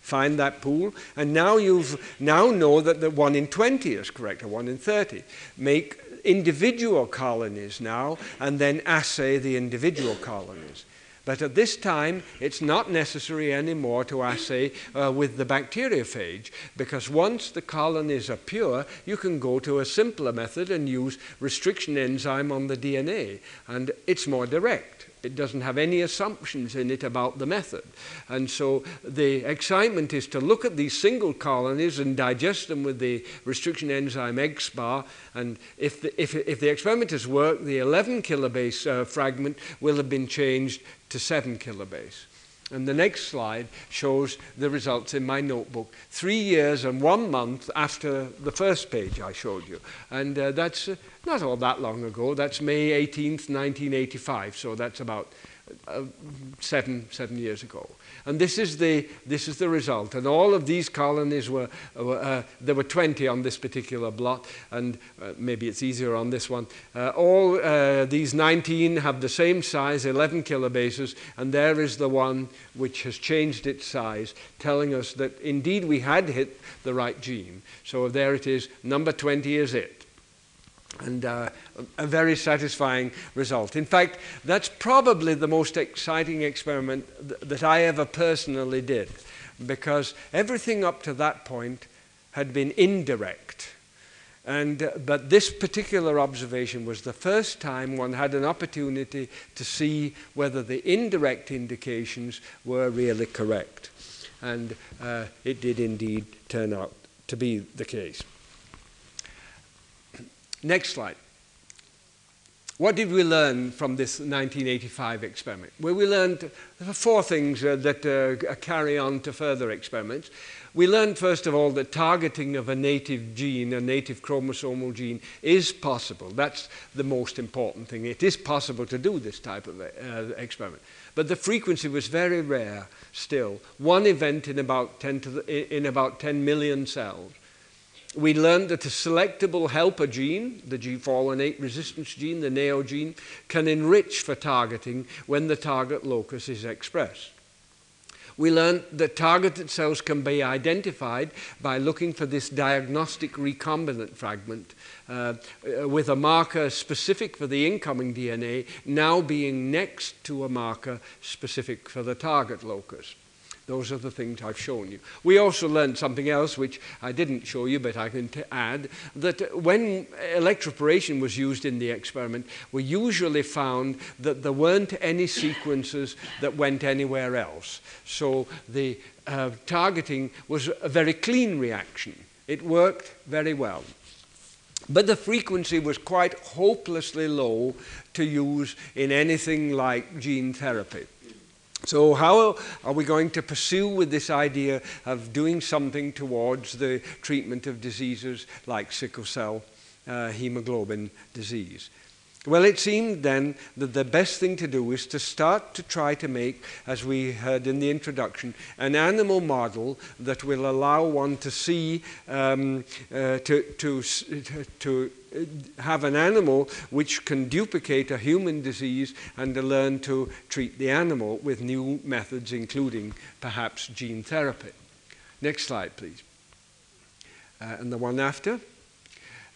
find that pool, and now you've now know that the 1 in 20 is correct, or 1 in 30. Make individual colonies now, and then assay the individual colonies. But at this time, it's not necessary anymore to assay uh, with the bacteriophage because once the colonies are pure, you can go to a simpler method and use restriction enzyme on the DNA, and it's more direct. It doesn't have any assumptions in it about the method. And so the excitement is to look at these single colonies and digest them with the restriction enzyme XBAR. And if the, if, if the experiment has worked, the 11 kilobase uh, fragment will have been changed to 7 kilobase. And the next slide shows the results in my notebook, three years and one month after the first page I showed you. And uh, that's uh, not all that long ago. That's May 18th, 1985. So that's about uh, seven, seven years ago. And this is the, this is the result. And all of these colonies were, uh, there were 20 on this particular blot, and uh, maybe it's easier on this one. Uh, all uh, these 19 have the same size, 11 kilobases, and there is the one which has changed its size, telling us that indeed we had hit the right gene. So there it is, number 20 is it and uh, a very satisfying result. In fact, that's probably the most exciting experiment th- that I ever personally did because everything up to that point had been indirect. And, uh, but this particular observation was the first time one had an opportunity to see whether the indirect indications were really correct. And uh, it did indeed turn out to be the case. Next slide. what did we learn from this 1985 experiment? Well, we learned four things uh, that uh, carry on to further experiments. We learned, first of all, that targeting of a native gene, a native chromosomal gene, is possible. That's the most important thing. It is possible to do this type of uh, experiment. But the frequency was very rare still. One event in about 10, the, in about 10 million cells we learned that a selectable helper gene, the G418 resistance gene, the NAO gene, can enrich for targeting when the target locus is expressed. We learned that targeted cells can be identified by looking for this diagnostic recombinant fragment uh, with a marker specific for the incoming DNA now being next to a marker specific for the target locus. Those are the things I've shown you. We also learned something else, which I didn't show you, but I can add, that when electroporation was used in the experiment, we usually found that there weren't any sequences that went anywhere else. So the uh, targeting was a very clean reaction. It worked very well. But the frequency was quite hopelessly low to use in anything like gene therapy. So how are we going to pursue with this idea of doing something towards the treatment of diseases like sickle cell uh, hemoglobin disease? Well, it seemed then that the best thing to do is to start to try to make, as we heard in the introduction, an animal model that will allow one to see, um, uh, to, to, to have an animal which can duplicate a human disease and to learn to treat the animal with new methods, including perhaps gene therapy. Next slide, please. Uh, and the one after.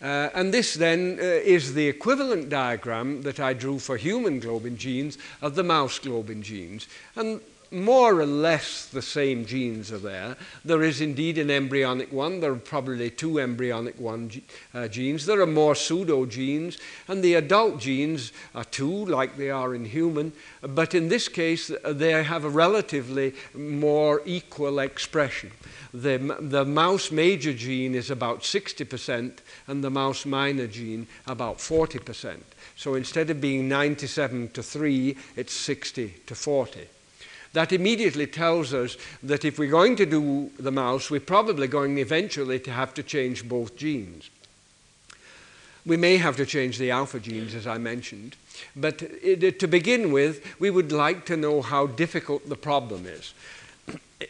Uh, and this then uh, is the equivalent diagram that I drew for human globin genes of the mouse globin genes. And more or less the same genes are there. There is indeed an embryonic one. There are probably two embryonic one uh, genes. There are more pseudo genes, and the adult genes are two, like they are in human. But in this case, they have a relatively more equal expression. The, the mouse major gene is about 60%, and the mouse minor gene about 40%. So instead of being 97 to 3, it's 60 to 40. That immediately tells us that if we're going to do the mouse, we're probably going eventually to have to change both genes. We may have to change the alpha genes, as I mentioned, but it, to begin with, we would like to know how difficult the problem is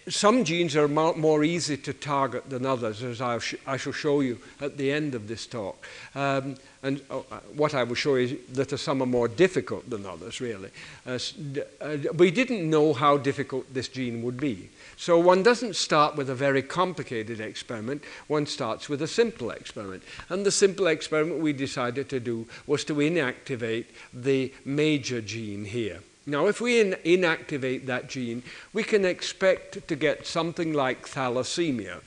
some genes are more easy to target than others, as I, sh I shall show you at the end of this talk. Um, and uh, what I will show you is that some are more difficult than others, really. Uh, uh, we didn't know how difficult this gene would be. So one doesn't start with a very complicated experiment, one starts with a simple experiment. And the simple experiment we decided to do was to inactivate the major gene here. Now, if we in inactivate that gene, we can expect to get something like thalassemia.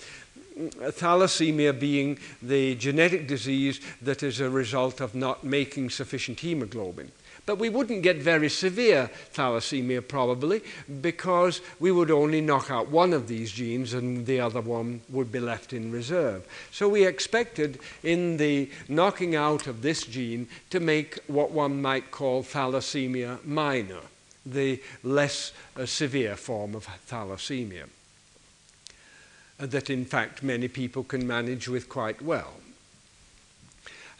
Thalassemia being the genetic disease that is a result of not making sufficient hemoglobin. But we wouldn't get very severe thalassemia probably because we would only knock out one of these genes and the other one would be left in reserve. So we expected in the knocking out of this gene to make what one might call thalassemia minor, the less uh, severe form of thalassemia uh, that in fact many people can manage with quite well.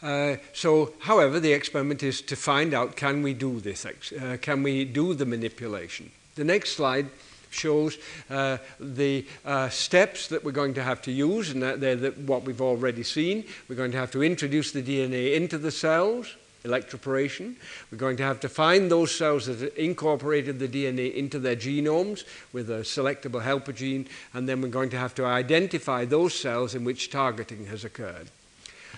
Uh, so, however, the experiment is to find out can we do this, uh, can we do the manipulation. The next slide shows uh, the uh, steps that we're going to have to use, and that they're the, what we've already seen. We're going to have to introduce the DNA into the cells, electroporation. We're going to have to find those cells that incorporated the DNA into their genomes with a selectable helper gene, and then we're going to have to identify those cells in which targeting has occurred.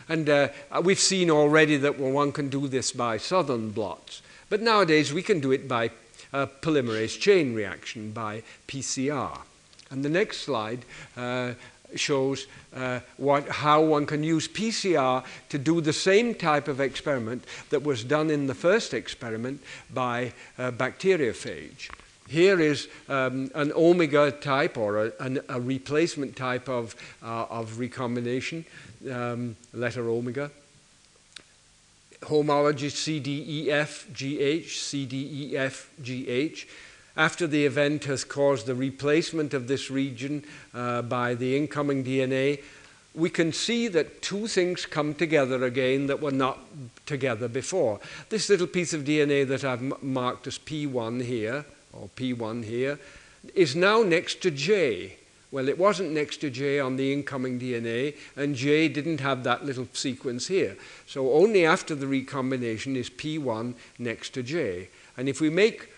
And uh, we've seen already that one can do this by southern blots. But nowadays we can do it by uh, polymerase chain reaction, by PCR. And the next slide uh, shows uh, what, how one can use PCR to do the same type of experiment that was done in the first experiment by uh, bacteriophage. Here is um, an omega type or a, an, a replacement type of, uh, of recombination um, letter omega. homology CDEFGH, CDEFGH. After the event has caused the replacement of this region uh, by the incoming DNA, we can see that two things come together again that were not together before. This little piece of DNA that I've marked as P1 here, or P1 here, is now next to J. Well, it wasn't next to J on the incoming DNA, and J didn't have that little sequence here. So only after the recombination is P1 next to J. And if we make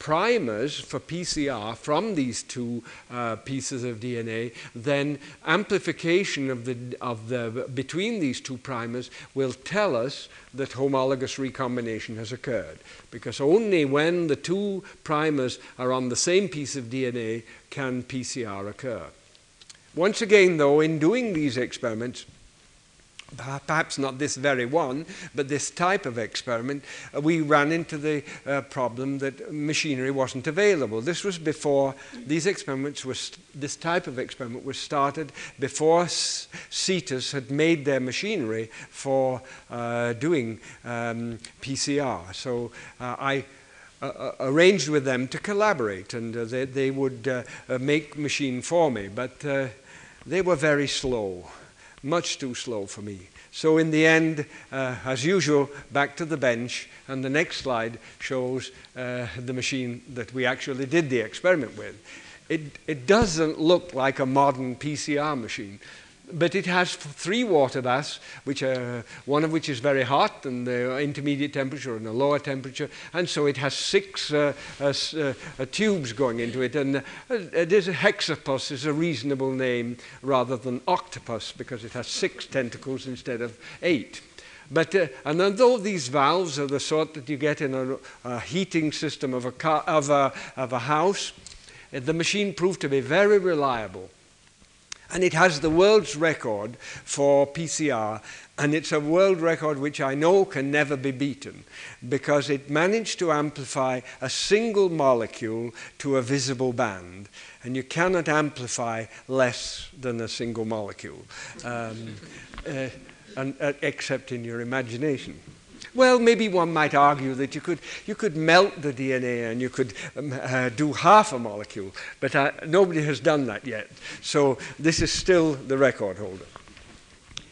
primers for PCR from these two uh, pieces of DNA, then amplification of the, of the, between these two primers will tell us that homologous recombination has occurred. Because only when the two primers are on the same piece of DNA can PCR occur. Once again, though, in doing these experiments, perhaps not this very one, but this type of experiment, uh, we ran into the uh, problem that machinery wasn't available. This was before these experiments were, this type of experiment was started before CETUS had made their machinery for uh, doing um, PCR. So uh, I uh, uh, arranged with them to collaborate and they, they would make machine for me, but they were very slow much too slow for me. So in the end, uh, as usual, back to the bench, and the next slide shows uh, the machine that we actually did the experiment with. It, it doesn't look like a modern PCR machine but it has three water baths, which are, one of which is very hot and the intermediate temperature and a lower temperature, and so it has six uh, uh, uh, tubes going into it. And uh, it is a hexapus is a reasonable name rather than octopus because it has six tentacles instead of eight. But, uh, and although these valves are the sort that you get in a, a heating system of a, car, of a, of a house, the machine proved to be very reliable. And it has the world's record for PCR, and it's a world record which I know can never be beaten because it managed to amplify a single molecule to a visible band. And you cannot amplify less than a single molecule, um, uh, and, uh, except in your imagination. Well, maybe one might argue that you could, you could melt the DNA and you could um, uh, do half a molecule, but uh, nobody has done that yet. So this is still the record holder.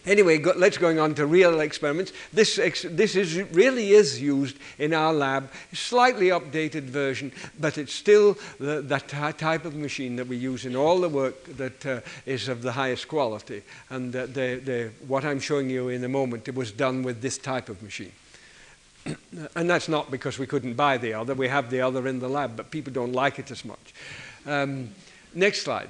Anyway, go, let's going on to real experiments. This, ex, this is, really is used in our lab, slightly updated version, but it's still the, that type of machine that we use in all the work that uh, is of the highest quality. And uh, the, the, what I'm showing you in a moment, it was done with this type of machine and that's not because we couldn't buy the other. We have the other in the lab, but people don't like it as much. Um, next slide.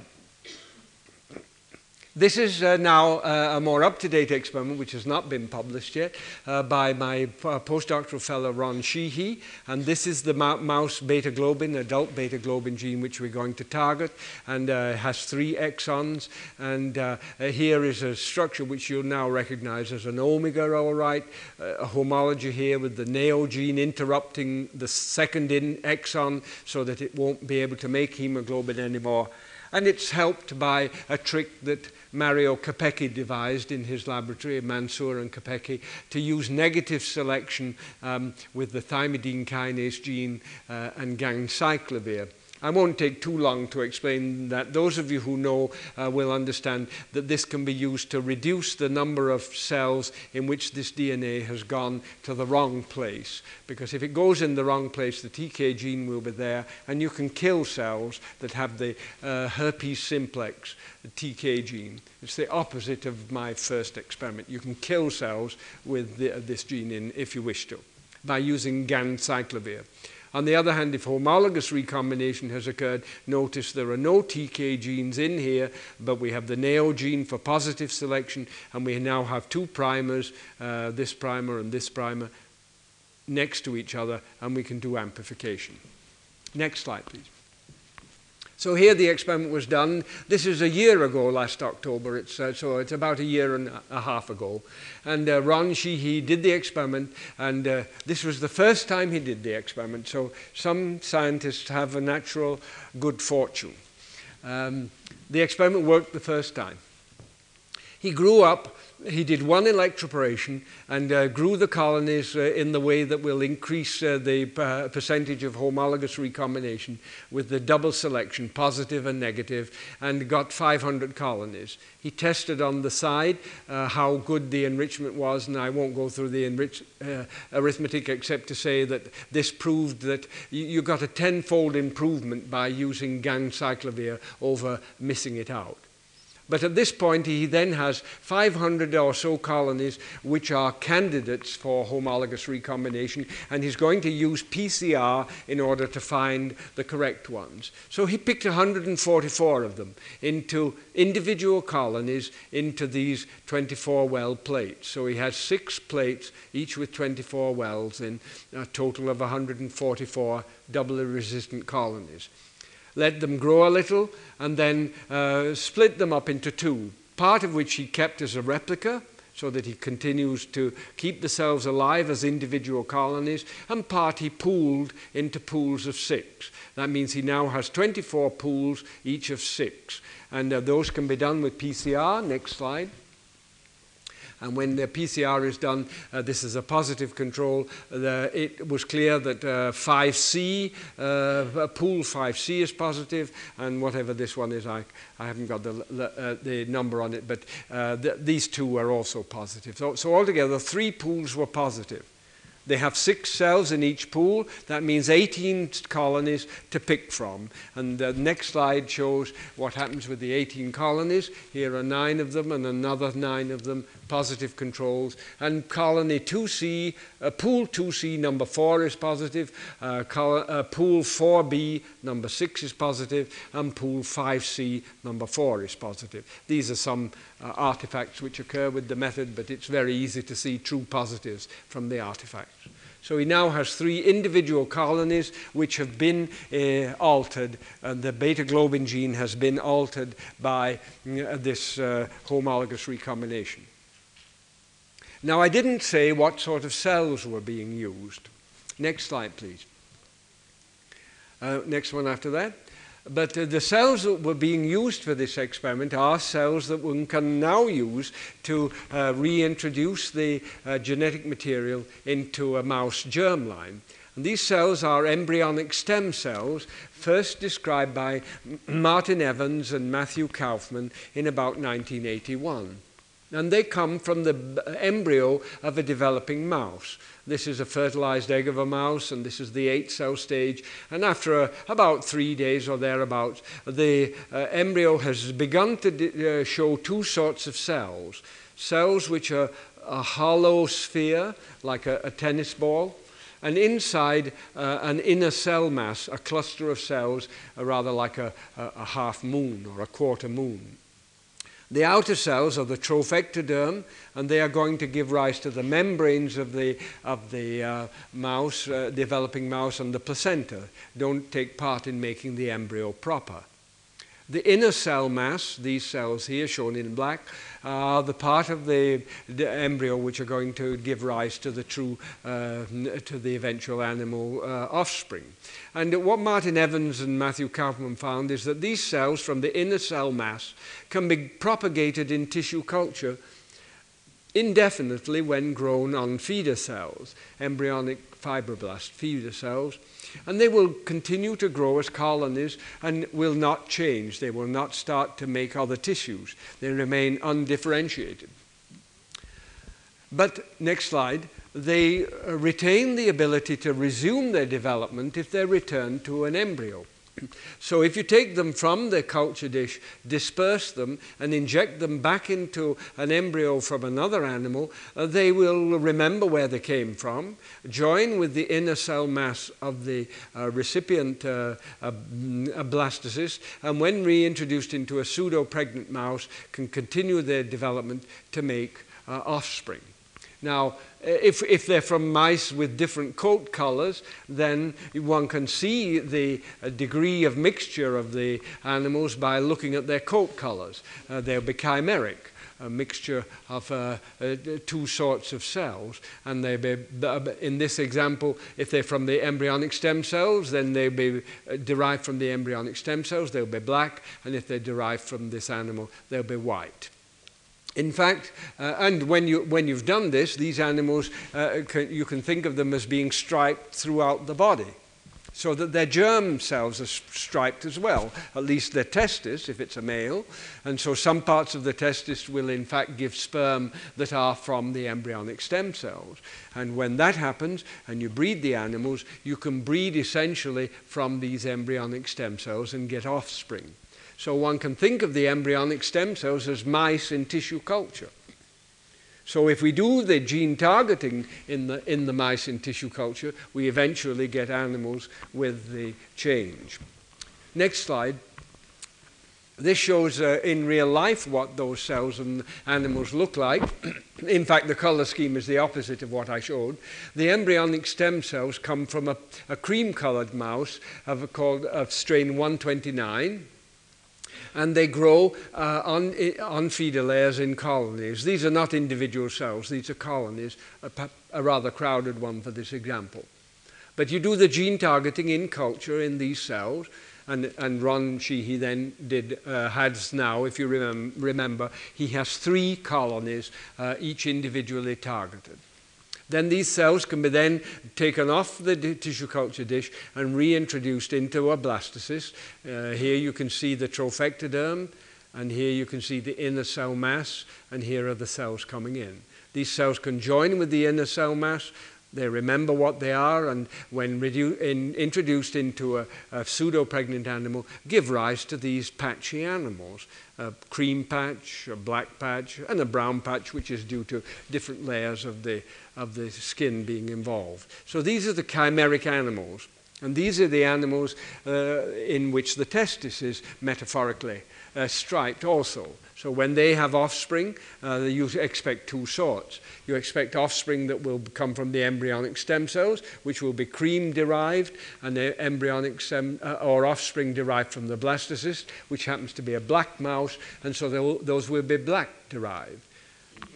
This is uh, now uh, a more up-to-date experiment, which has not been published yet, uh, by my uh, postdoctoral fellow Ron Sheehy. And this is the mouse beta globin, adult beta globin gene, which we're going to target. And uh, has three exons. And uh, here is a structure which you'll now recognize as an omega, all right. a homology here with the neo gene interrupting the second in exon so that it won't be able to make hemoglobin anymore. And it's helped by a trick that Mario Capecchi devised in his laboratory, Mansour and Capecchi, to use negative selection um, with the thymidine kinase gene uh, and gangcyclovir. I won't take too long to explain that. Those of you who know uh, will understand that this can be used to reduce the number of cells in which this DNA has gone to the wrong place. Because if it goes in the wrong place, the TK gene will be there, and you can kill cells that have the uh, herpes simplex, the TK gene. It's the opposite of my first experiment. You can kill cells with the, uh, this gene in if you wish to by using ganciclovir. On the other hand, if homologous recombination has occurred, notice there are no TK genes in here, but we have the NEO gene for positive selection, and we now have two primers, uh, this primer and this primer, next to each other, and we can do amplification. Next slide, please. So here the experiment was done. This is a year ago, last October. It's, uh, so it's about a year and a half ago. And uh, Ron Sheehy did the experiment, and uh, this was the first time he did the experiment. So some scientists have a natural good fortune. Um, the experiment worked the first time. He grew up he did one electroporation and uh, grew the colonies uh, in the way that will increase uh, the percentage of homologous recombination with the double selection, positive and negative, and got 500 colonies. He tested on the side uh, how good the enrichment was, and I won't go through the enrich, uh, arithmetic except to say that this proved that you, got a tenfold improvement by using gang ganciclovir over missing it out. But at this point, he then has 500 or so colonies which are candidates for homologous recombination, and he's going to use PCR in order to find the correct ones. So he picked 144 of them into individual colonies into these 24 well plates. So he has six plates, each with 24 wells, in a total of 144 doubly resistant colonies let them grow a little, and then uh, split them up into two, part of which he kept as a replica, so that he continues to keep the cells alive as individual colonies, and part he pooled into pools of six. That means he now has 24 pools, each of six. And uh, those can be done with PCR. Next slide. And when the PCR is done, uh, this is a positive control. The, it was clear that uh, 5C, uh, pool 5C is positive, and whatever this one is, I, I haven't got the, the, uh, number on it, but uh, the, these two were also positive. So, so altogether, three pools were positive. They have six cells in each pool. That means 18 colonies to pick from. And the next slide shows what happens with the 18 colonies. Here are nine of them and another nine of them positive controls. And colony 2C, uh, pool 2C number 4 is positive, uh, uh, pool 4B number 6 is positive, and pool 5C number 4 is positive. These are some uh, artifacts which occur with the method, but it's very easy to see true positives from the artifacts. So he now has three individual colonies which have been uh, altered, and the beta globin gene has been altered by uh, this uh, homologous recombination. Now, I didn't say what sort of cells were being used. Next slide, please. Uh, next one after that. But uh, the cells that were being used for this experiment are cells that one can now use to uh, reintroduce the uh, genetic material into a mouse germline. And these cells are embryonic stem cells, first described by Martin Evans and Matthew Kaufman in about 1981. And they come from the embryo of a developing mouse. This is a fertilized egg of a mouse, and this is the eight cell stage. And after uh, about three days or thereabouts, the uh, embryo has begun to uh, show two sorts of cells cells which are a hollow sphere, like a, a tennis ball, and inside uh, an inner cell mass, a cluster of cells, uh, rather like a, a, a half moon or a quarter moon. The outer cells are the trophectoderm, and they are going to give rise to the membranes of the, of the uh, mouse, uh, developing mouse, and the placenta. Don't take part in making the embryo proper. The inner cell mass, these cells here shown in black, are the part of the, the embryo which are going to give rise to the true, uh, to the eventual animal uh, offspring. And what Martin Evans and Matthew Kaufman found is that these cells from the inner cell mass can be propagated in tissue culture indefinitely when grown on feeder cells, embryonic fibroblast feeder cells. And they will continue to grow as colonies and will not change. They will not start to make other tissues. They remain undifferentiated. But, next slide, they uh, retain the ability to resume their development if they're returned to an embryo. So if you take them from the culture dish, disperse them, and inject them back into an embryo from another animal, uh, they will remember where they came from, join with the inner cell mass of the uh, recipient uh, uh, blastocyst, and when reintroduced into a pseudo-pregnant mouse, can continue their development to make uh, offspring. Now, if, if they're from mice with different coat colors, then one can see the uh, degree of mixture of the animals by looking at their coat colors. Uh, they'll be chimeric a mixture of uh, uh, two sorts of cells. And they be, in this example, if they're from the embryonic stem cells, then they'll be uh, derived from the embryonic stem cells, they'll be black. And if they're derived from this animal, they'll be white. In fact, uh, and when, you, when you've done this, these animals, uh, can, you can think of them as being striped throughout the body so that their germ cells are striped as well, at least their testis, if it's a male. And so some parts of the testis will, in fact, give sperm that are from the embryonic stem cells. And when that happens, and you breed the animals, you can breed essentially from these embryonic stem cells and get offspring. So one can think of the embryonic stem cells as mice in tissue culture. So if we do the gene targeting in the, in the mice in tissue culture, we eventually get animals with the change. Next slide. This shows uh, in real life what those cells and animals look like. in fact, the color scheme is the opposite of what I showed. The embryonic stem cells come from a, a cream-colored mouse of, a called, of strain 129 and they grow uh, on, on feeder layers in colonies. These are not individual cells, these are colonies, a, a rather crowded one for this example. But you do the gene targeting in culture in these cells, and, and Ron Sheehy then did, uh, now, if you remem remember, he has three colonies, uh, each individually targeted. Then these cells can be then taken off the tissue culture dish and reintroduced into a blastocyst. Uh, here you can see the trophectoderm, and here you can see the inner cell mass, and here are the cells coming in. These cells can join with the inner cell mass, they remember what they are, and when in, introduced into a, a pseudo pregnant animal, give rise to these patchy animals a cream patch, a black patch, and a brown patch, which is due to different layers of the, of the skin being involved. So these are the chimeric animals. And these are the animals uh, in which the testis is metaphorically uh, striped also. So when they have offspring, uh, you expect two sorts. You expect offspring that will come from the embryonic stem cells, which will be cream derived, and the embryonic stem, uh, or offspring derived from the blastocyst, which happens to be a black mouse, and so those will be black derived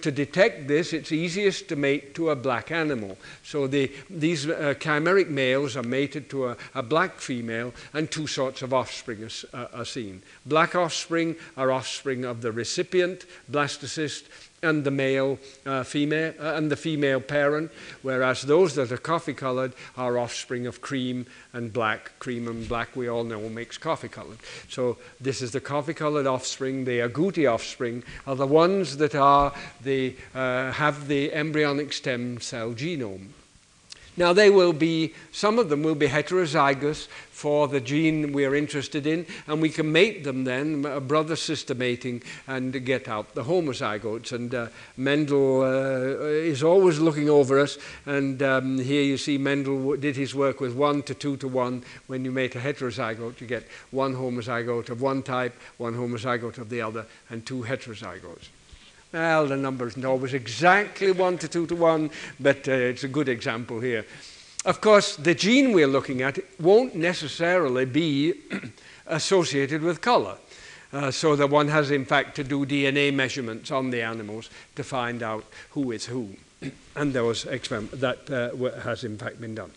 to detect this, it's easiest to mate to a black animal. So the, these uh, chimeric males are mated to a, a, black female, and two sorts of offspring are, uh, are seen. Black offspring are offspring of the recipient blastocyst, and the male uh, female uh, and the female parent, whereas those that are coffee colored are offspring of cream and black. Cream and black we all know makes coffee colored. So this is the coffee colored offspring. The agouti offspring are the ones that are the uh, have the embryonic stem cell genome. Now, they will be, some of them will be heterozygous for the gene we're interested in, and we can mate them then, brother sister mating, and get out the homozygotes. And uh, Mendel uh, is always looking over us, and um, here you see Mendel did his work with one to two to one. When you mate a heterozygote, you get one homozygote of one type, one homozygote of the other, and two heterozygotes. Well, the number isn't always exactly 1 to 2 to 1, but uh, it's a good example here. Of course, the gene we're looking at won't necessarily be associated with color. Uh, so that one has, in fact, to do DNA measurements on the animals to find out who is who. and those experiments, that uh, has, in fact, been done.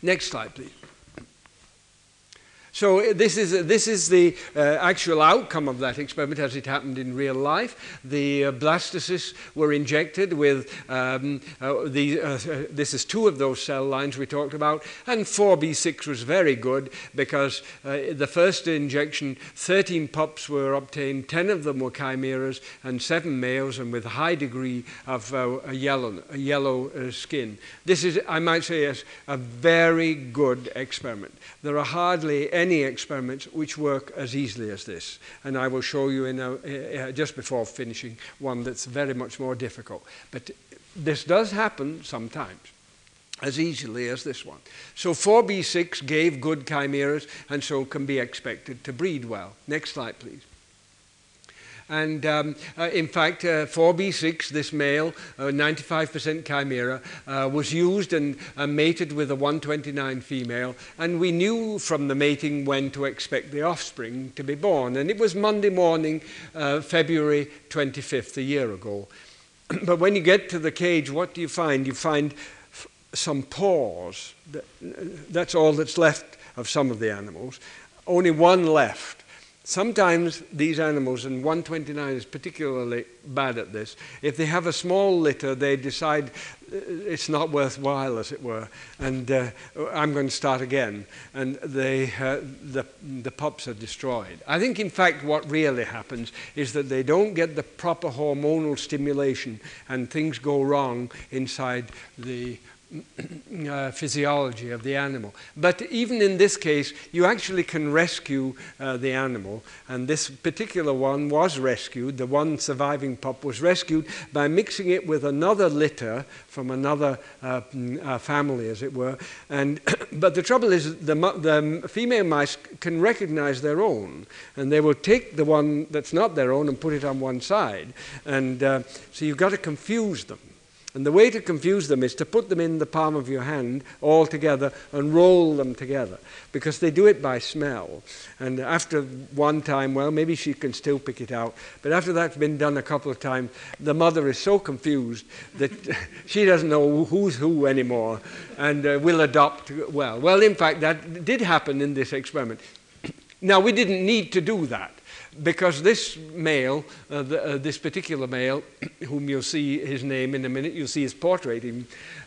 Next slide, please. So uh, this is, uh, this is the uh, actual outcome of that experiment as it happened in real life. The uh, blastocysts were injected with, um, uh, the, uh, this is two of those cell lines we talked about, and 4B6 was very good because the first injection, 13 pups were obtained, 10 of them were chimeras, and 7 males, and with a high degree of a yellow, a yellow skin. This is, I might say, a, a very good experiment. There are hardly any experiments which work as easily as this. And I will show you in a, uh, just before finishing one that's very much more difficult. But this does happen sometimes as easily as this one. So 4B6 gave good chimeras and so can be expected to breed well. Next slide, please. And um, uh, in fact, uh, 4B6, this male, 95% uh, chimera, uh, was used and uh, mated with a 129 female. And we knew from the mating when to expect the offspring to be born. And it was Monday morning, February 25th, a year ago. but when you get to the cage, what do you find? You find some paws. That's all that's left of some of the animals. Only one left. Sometimes these animals, and 129 is particularly bad at this, if they have a small litter, they decide uh, it's not worthwhile, as it were, and uh, I'm going to start again. And they, uh, the, the pups are destroyed. I think, in fact, what really happens is that they don't get the proper hormonal stimulation, and things go wrong inside the uh, physiology of the animal. But even in this case, you actually can rescue uh, the animal. And this particular one was rescued. The one surviving pup was rescued by mixing it with another litter from another uh, mm, uh family, as it were. And but the trouble is, the, the female mice can recognize their own, and they will take the one that's not their own and put it on one side. And uh, so you've got to confuse them. And the way to confuse them is to put them in the palm of your hand all together and roll them together because they do it by smell. And after one time, well, maybe she can still pick it out, but after that's been done a couple of times, the mother is so confused that she doesn't know who's who anymore and uh, will adopt well. Well, in fact, that did happen in this experiment. Now, we didn't need to do that because this male, uh, the, uh, this particular male, whom you'll see his name in a minute, you'll see his portrait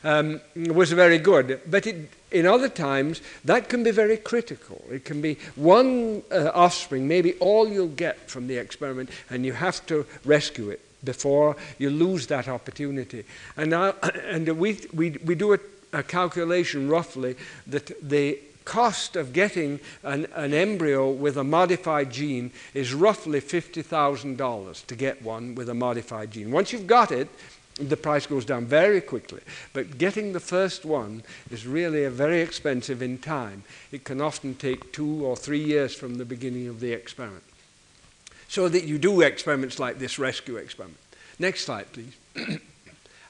um, was very good. But it, in other times, that can be very critical. It can be one uh, offspring, maybe all you'll get from the experiment, and you have to rescue it before you lose that opportunity. And, now, and we, we, we do a, a calculation roughly that the cost of getting an, an embryo with a modified gene is roughly $50,000 to get one with a modified gene. Once you've got it, the price goes down very quickly. But getting the first one is really very expensive in time. It can often take two or three years from the beginning of the experiment. So that you do experiments like this rescue experiment. Next slide, please.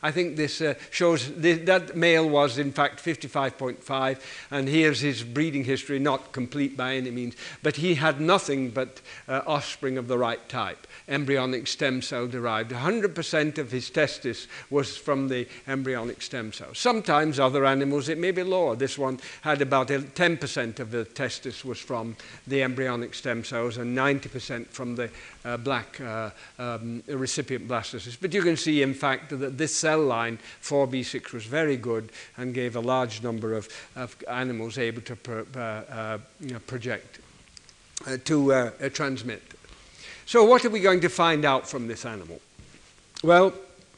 I think this uh, shows th that male was in fact 55.5 and here's his breeding history, not complete by any means, but he had nothing but uh, offspring of the right type, embryonic stem cell derived. 100% of his testis was from the embryonic stem cell. Sometimes other animals it may be lower. This one had about 10% of the testis was from the embryonic stem cells and 90% from the uh, black uh, um, recipient blastocysts. But you can see, in fact, that this cell line 4B6 was very good and gave a large number of, of animals able to uh, uh project, uh, to uh, transmit. So what are we going to find out from this animal? Well,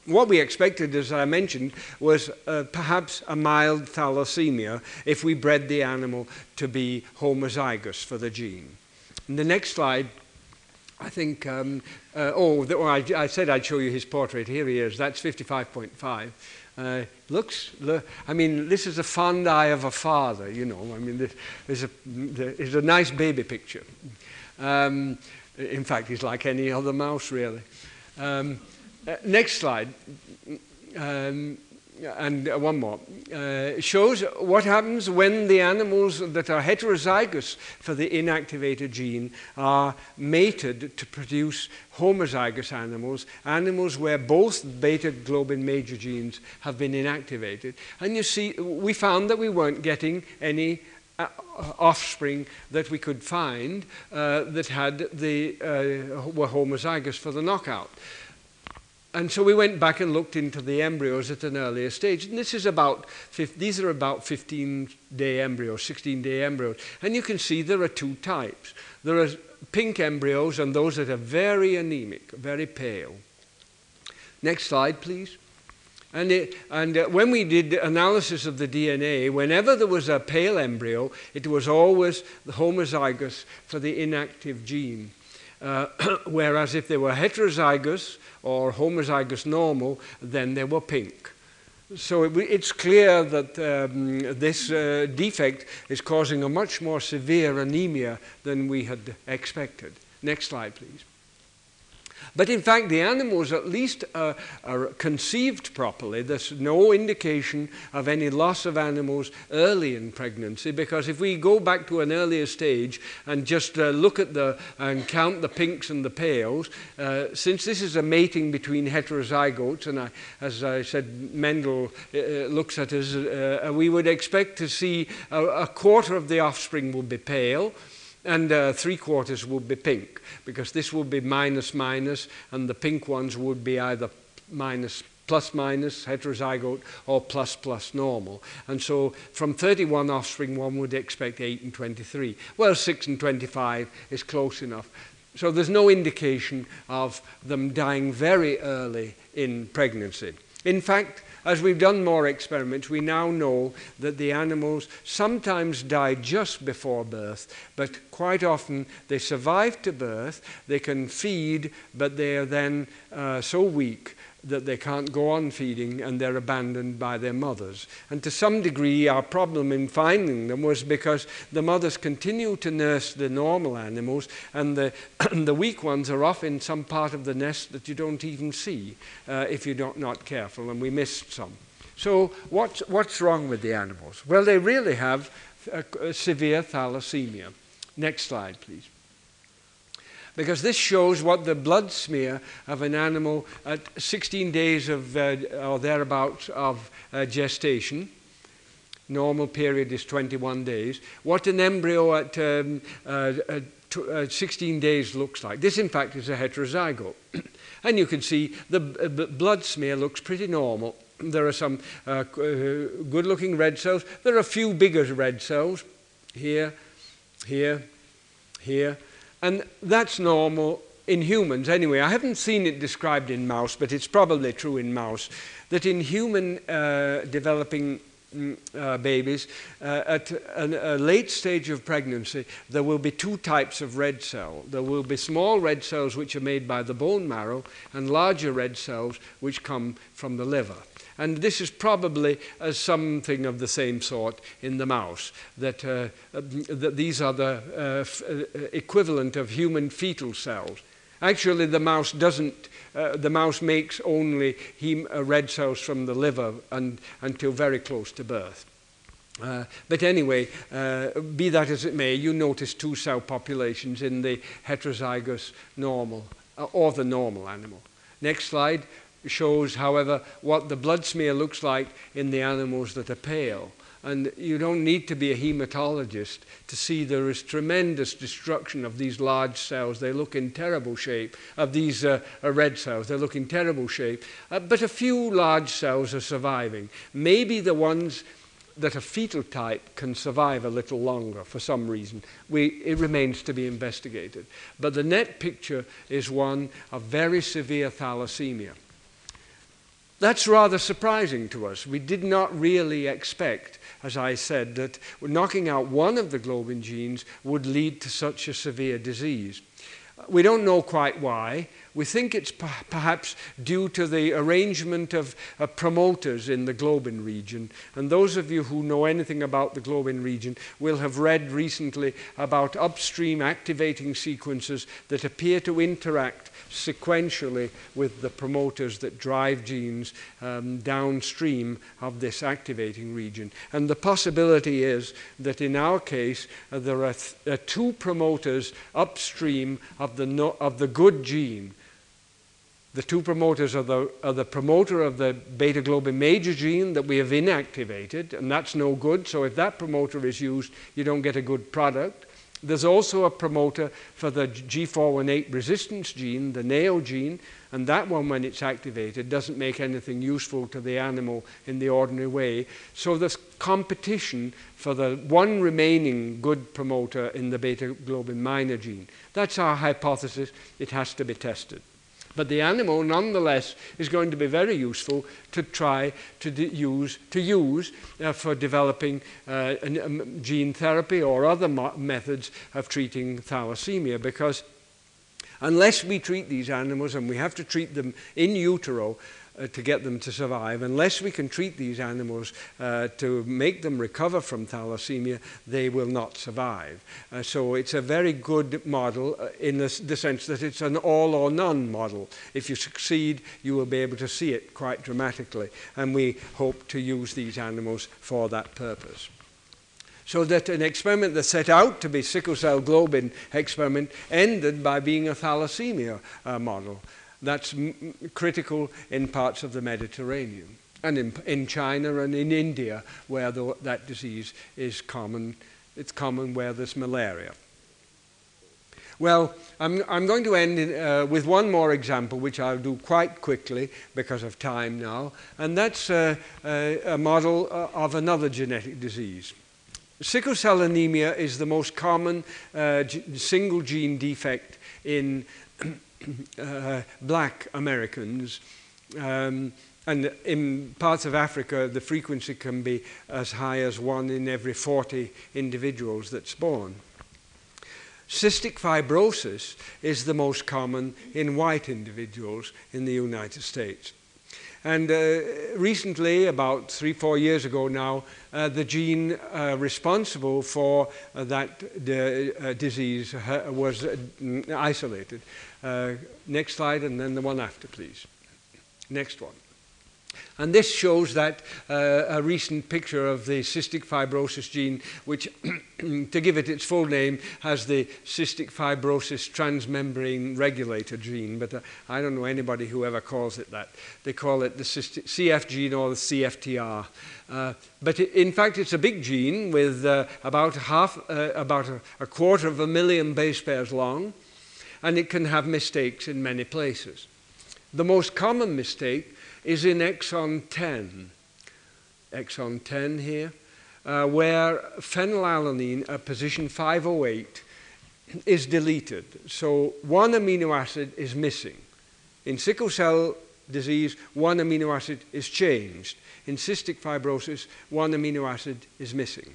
what we expected, as I mentioned, was uh, perhaps a mild thalassemia if we bred the animal to be homozygous for the gene. The next slide, I think, um, uh, oh, the, oh I, I, said I'd show you his portrait. Here he is. That's 55.5. Uh, looks, look, I mean, this is a fond eye of a father, you know. I mean, this is a, is a nice baby picture. Um, in fact, he's like any other mouse, really. Um, uh, next slide. Um, and uh, one more, uh, shows what happens when the animals that are heterozygous for the inactivated gene are mated to produce homozygous animals, animals where both beta globin major genes have been inactivated. And you see, we found that we weren't getting any uh, offspring that we could find uh, that had the, uh, were homozygous for the knockout. And so we went back and looked into the embryos at an earlier stage. And this is about, these are about 15 day embryos, 16 day embryos. And you can see there are two types. There are pink embryos and those that are very anemic, very pale. Next slide, please. And, it, and uh, when we did analysis of the DNA, whenever there was a pale embryo, it was always homozygous for the inactive gene. Uh, whereas if they were heterozygous or homozygous normal, then they were pink. So it, it's clear that um, this uh, defect is causing a much more severe anemia than we had expected. Next slide, please. But in fact, the animals at least are, are, conceived properly. There's no indication of any loss of animals early in pregnancy because if we go back to an earlier stage and just uh, look at the and count the pinks and the pales, uh, since this is a mating between heterozygotes, and I, as I said, Mendel uh, looks at us, uh, we would expect to see a, a quarter of the offspring will be pale And uh, three quarters would be pink, because this would be minus minus, and the pink ones would be either minus plus minus heterozygote or plus plus normal. And so from 31 offspring, one would expect 8 and 23. Well, 6 and 25 is close enough. So there's no indication of them dying very early in pregnancy. In fact, as we've done more experiments, we now know that the animals sometimes die just before birth, but quite often they survive to birth, they can feed, but they are then uh, so weak that they can't go on feeding and they're abandoned by their mothers. And to some degree, our problem in finding them was because the mothers continue to nurse the normal animals and the, the weak ones are off in some part of the nest that you don't even see uh, if you're not, not careful, and we missed some. So, what's, what's wrong with the animals? Well, they really have a, a severe thalassemia. Next slide, please because this shows what the blood smear of an animal at 16 days of, uh, or thereabouts of uh, gestation. Normal period is 21 days. What an embryo at um, uh, uh 16 days looks like. This, in fact, is a heterozygote. and you can see the blood smear looks pretty normal. There are some uh, uh, good looking red cells. There are a few bigger red cells here, here, here. And that's normal in humans anyway. I haven't seen it described in mouse, but it's probably true in mouse, that in human uh, developing mm, uh, babies, uh, at a, late stage of pregnancy, there will be two types of red cell. There will be small red cells which are made by the bone marrow, and larger red cells which come from the liver. And this is probably uh, something of the same sort in the mouse, that, uh, that these are the uh, uh, equivalent of human fetal cells. Actually, the mouse doesn't, uh, the mouse makes only hem- uh, red cells from the liver and, until very close to birth. Uh, but anyway, uh, be that as it may, you notice two cell populations in the heterozygous normal uh, or the normal animal. Next slide shows, however, what the blood smear looks like in the animals that are pale. And you don't need to be a hematologist to see there is tremendous destruction of these large cells. They look in terrible shape, of these uh, uh, red cells. They look in terrible shape. Uh, but a few large cells are surviving. Maybe the ones that a fetal type can survive a little longer for some reason. We, it remains to be investigated. But the net picture is one of very severe thalassemia. That's rather surprising to us. We did not really expect, as I said, that knocking out one of the globin genes would lead to such a severe disease. We don't know quite why. We think it's perhaps due to the arrangement of uh, promoters in the globin region. And those of you who know anything about the globin region will have read recently about upstream activating sequences that appear to interact sequentially with the promoters that drive genes um, downstream of this activating region. And the possibility is that in our case, uh, there are th- uh, two promoters upstream of the, no- of the good gene. The two promoters are the, are the promoter of the beta globin major gene that we have inactivated, and that's no good. So if that promoter is used, you don't get a good product. There's also a promoter for the G418 resistance gene, the NAO gene, and that one, when it's activated, doesn't make anything useful to the animal in the ordinary way. So there's competition for the one remaining good promoter in the beta globin minor gene. That's our hypothesis. It has to be tested. But the animal, nonetheless, is going to be very useful to try to use, to use uh, for developing uh, um, gene therapy or other methods of treating thalassemia because unless we treat these animals, and we have to treat them in utero, uh, to get them to survive. Unless we can treat these animals uh, to make them recover from thalassemia, they will not survive. Uh, so it's a very good model uh, in the, the sense that it's an all or none model. If you succeed, you will be able to see it quite dramatically. And we hope to use these animals for that purpose so that an experiment that set out to be sickle cell globin experiment ended by being a thalassemia uh, model. That's critical in parts of the Mediterranean and in, in China and in India, where the, that disease is common. It's common where there's malaria. Well, I'm, I'm going to end in, uh, with one more example, which I'll do quite quickly because of time now, and that's uh, uh, a model uh, of another genetic disease. Sickle cell anemia is the most common uh, single gene defect in uh, black Americans. Um, and in parts of Africa, the frequency can be as high as one in every 40 individuals that's born. Cystic fibrosis is the most common in white individuals in the United States. And uh, recently, about three, four years ago now, uh, the gene uh, responsible for uh, that uh, disease was uh, isolated. next slide, and then the one after, please. Next one. And this shows that uh, a recent picture of the cystic fibrosis gene, which, to give it its full name, has the cystic fibrosis transmembrane regulator gene. But uh, I don't know anybody who ever calls it that. They call it the cystic, CF gene or the CFTR. Uh, but it, in fact, it's a big gene with uh, about half, uh, about a, a quarter of a million base pairs long, and it can have mistakes in many places. The most common mistake is in exon 10. Exon 10 here, uh, where phenylalanine at position 508 is deleted. So one amino acid is missing. In sickle cell disease, one amino acid is changed. In cystic fibrosis, one amino acid is missing.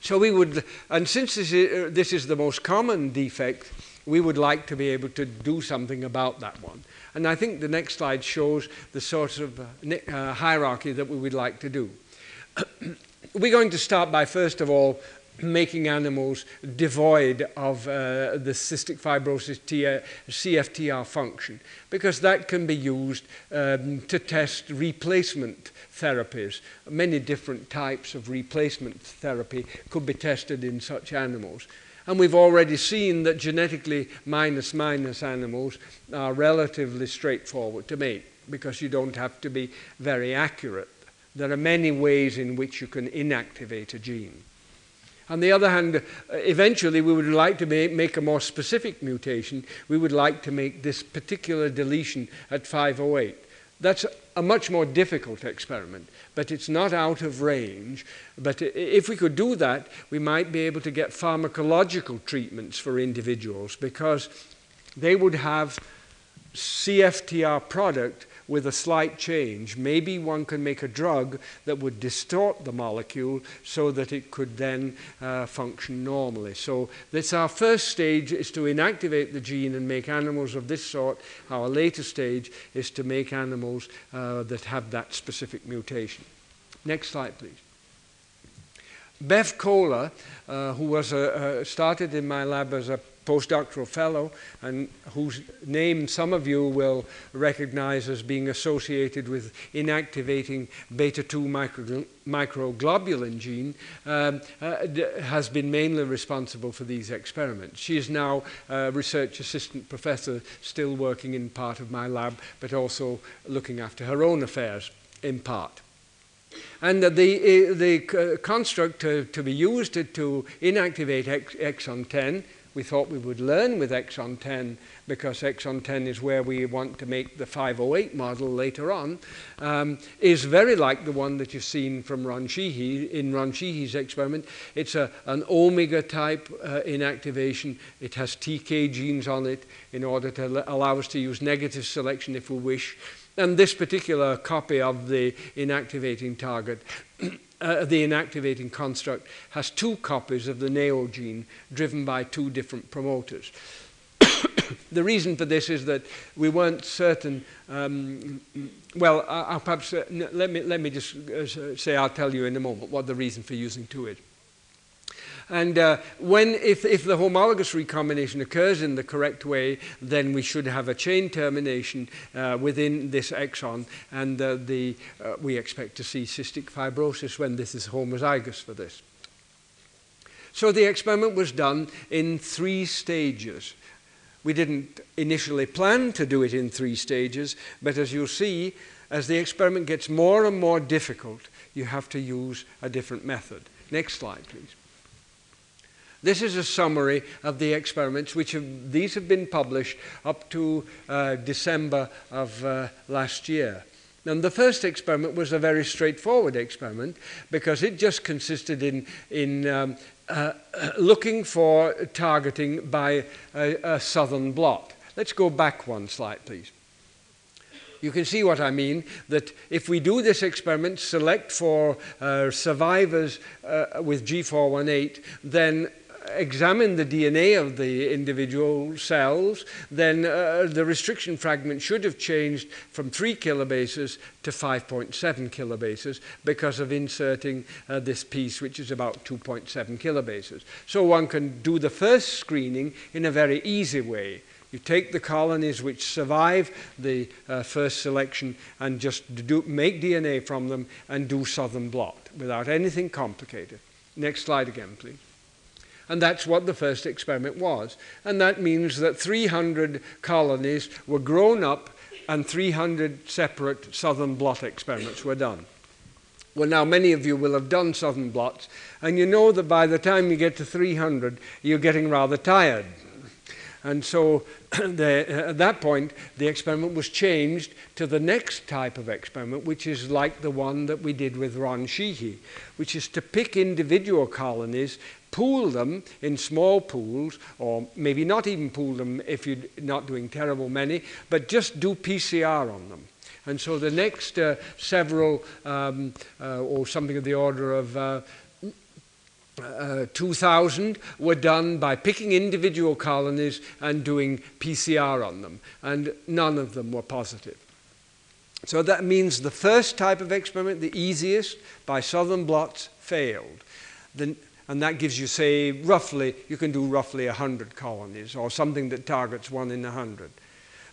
So we would, and since this is, uh, this is the most common defect, we would like to be able to do something about that one. And I think the next slide shows the sort of uh, uh, hierarchy that we would like to do. We're going to start by, first of all, making animals devoid of uh, the cystic fibrosis CFTR function, because that can be used um, to test replacement therapies. Many different types of replacement therapy could be tested in such animals. And we've already seen that genetically minus minus animals are relatively straightforward to make because you don't have to be very accurate. There are many ways in which you can inactivate a gene. On the other hand, uh, eventually we would like to make a more specific mutation. We would like to make this particular deletion at 508. That's a much more difficult experiment, but it's not out of range. But if we could do that, we might be able to get pharmacological treatments for individuals because they would have CFTR product with a slight change. Maybe one can make a drug that would distort the molecule so that it could then uh, function normally. So that's our first stage is to inactivate the gene and make animals of this sort. Our later stage is to make animals uh, that have that specific mutation. Next slide, please. Bev Kohler, uh, who was a, started in my lab as a postdoctoral fellow, and whose name some of you will recognize as being associated with inactivating beta 2 micro, microglobulin gene, um, uh, has been mainly responsible for these experiments. She is now a research assistant professor, still working in part of my lab, but also looking after her own affairs in part. And the, the uh, construct to, to, be used to inactivate ex, exon 10 we thought we would learn with exon 10 because exon 10 is where we want to make the 508 model later on, um, is very like the one that you've seen from Ron Sheehy in Ron Sheehy's experiment. It's a, an omega type uh, inactivation. It has TK genes on it in order to allow us to use negative selection if we wish. And this particular copy of the inactivating target uh, the inactivating construct has two copies of the NAO gene driven by two different promoters. the reason for this is that we weren't certain. Um, well, I'll perhaps uh, let me let me just uh, say I'll tell you in a moment what the reason for using two is. And uh, when, if, if the homologous recombination occurs in the correct way, then we should have a chain termination uh, within this exon, and uh, the, uh, we expect to see cystic fibrosis when this is homozygous for this. So the experiment was done in three stages. We didn't initially plan to do it in three stages, but as you'll see, as the experiment gets more and more difficult, you have to use a different method. Next slide, please. This is a summary of the experiments, which have, these have been published up to uh, December of uh, last year. And the first experiment was a very straightforward experiment because it just consisted in, in um, uh, looking for targeting by a, a southern blot. Let's go back one slide, please. You can see what I mean, that if we do this experiment, select for uh, survivors uh, with G418, then examine the DNA of the individual cells, then uh, the restriction fragment should have changed from 3 kilobases to 5.7 kilobases because of inserting uh, this piece, which is about 2.7 kilobases. So one can do the first screening in a very easy way. You take the colonies which survive the uh, first selection and just do, make DNA from them and do southern blot without anything complicated. Next slide again, please. And that's what the first experiment was. And that means that 300 colonies were grown up and 300 separate southern blot experiments were done. Well, now many of you will have done southern blots, and you know that by the time you get to 300, you're getting rather tired. And so the, at that point, the experiment was changed to the next type of experiment, which is like the one that we did with Ron Sheehy, which is to pick individual colonies pool them in small pools, or maybe not even pool them if you're not doing terrible many, but just do PCR on them. And so the next uh, several, um, uh, or something of the order of uh, uh 2,000 were done by picking individual colonies and doing PCR on them, and none of them were positive. So that means the first type of experiment, the easiest, by southern blots, failed. The, and that gives you, say, roughly, you can do roughly 100 colonies or something that targets one in 100.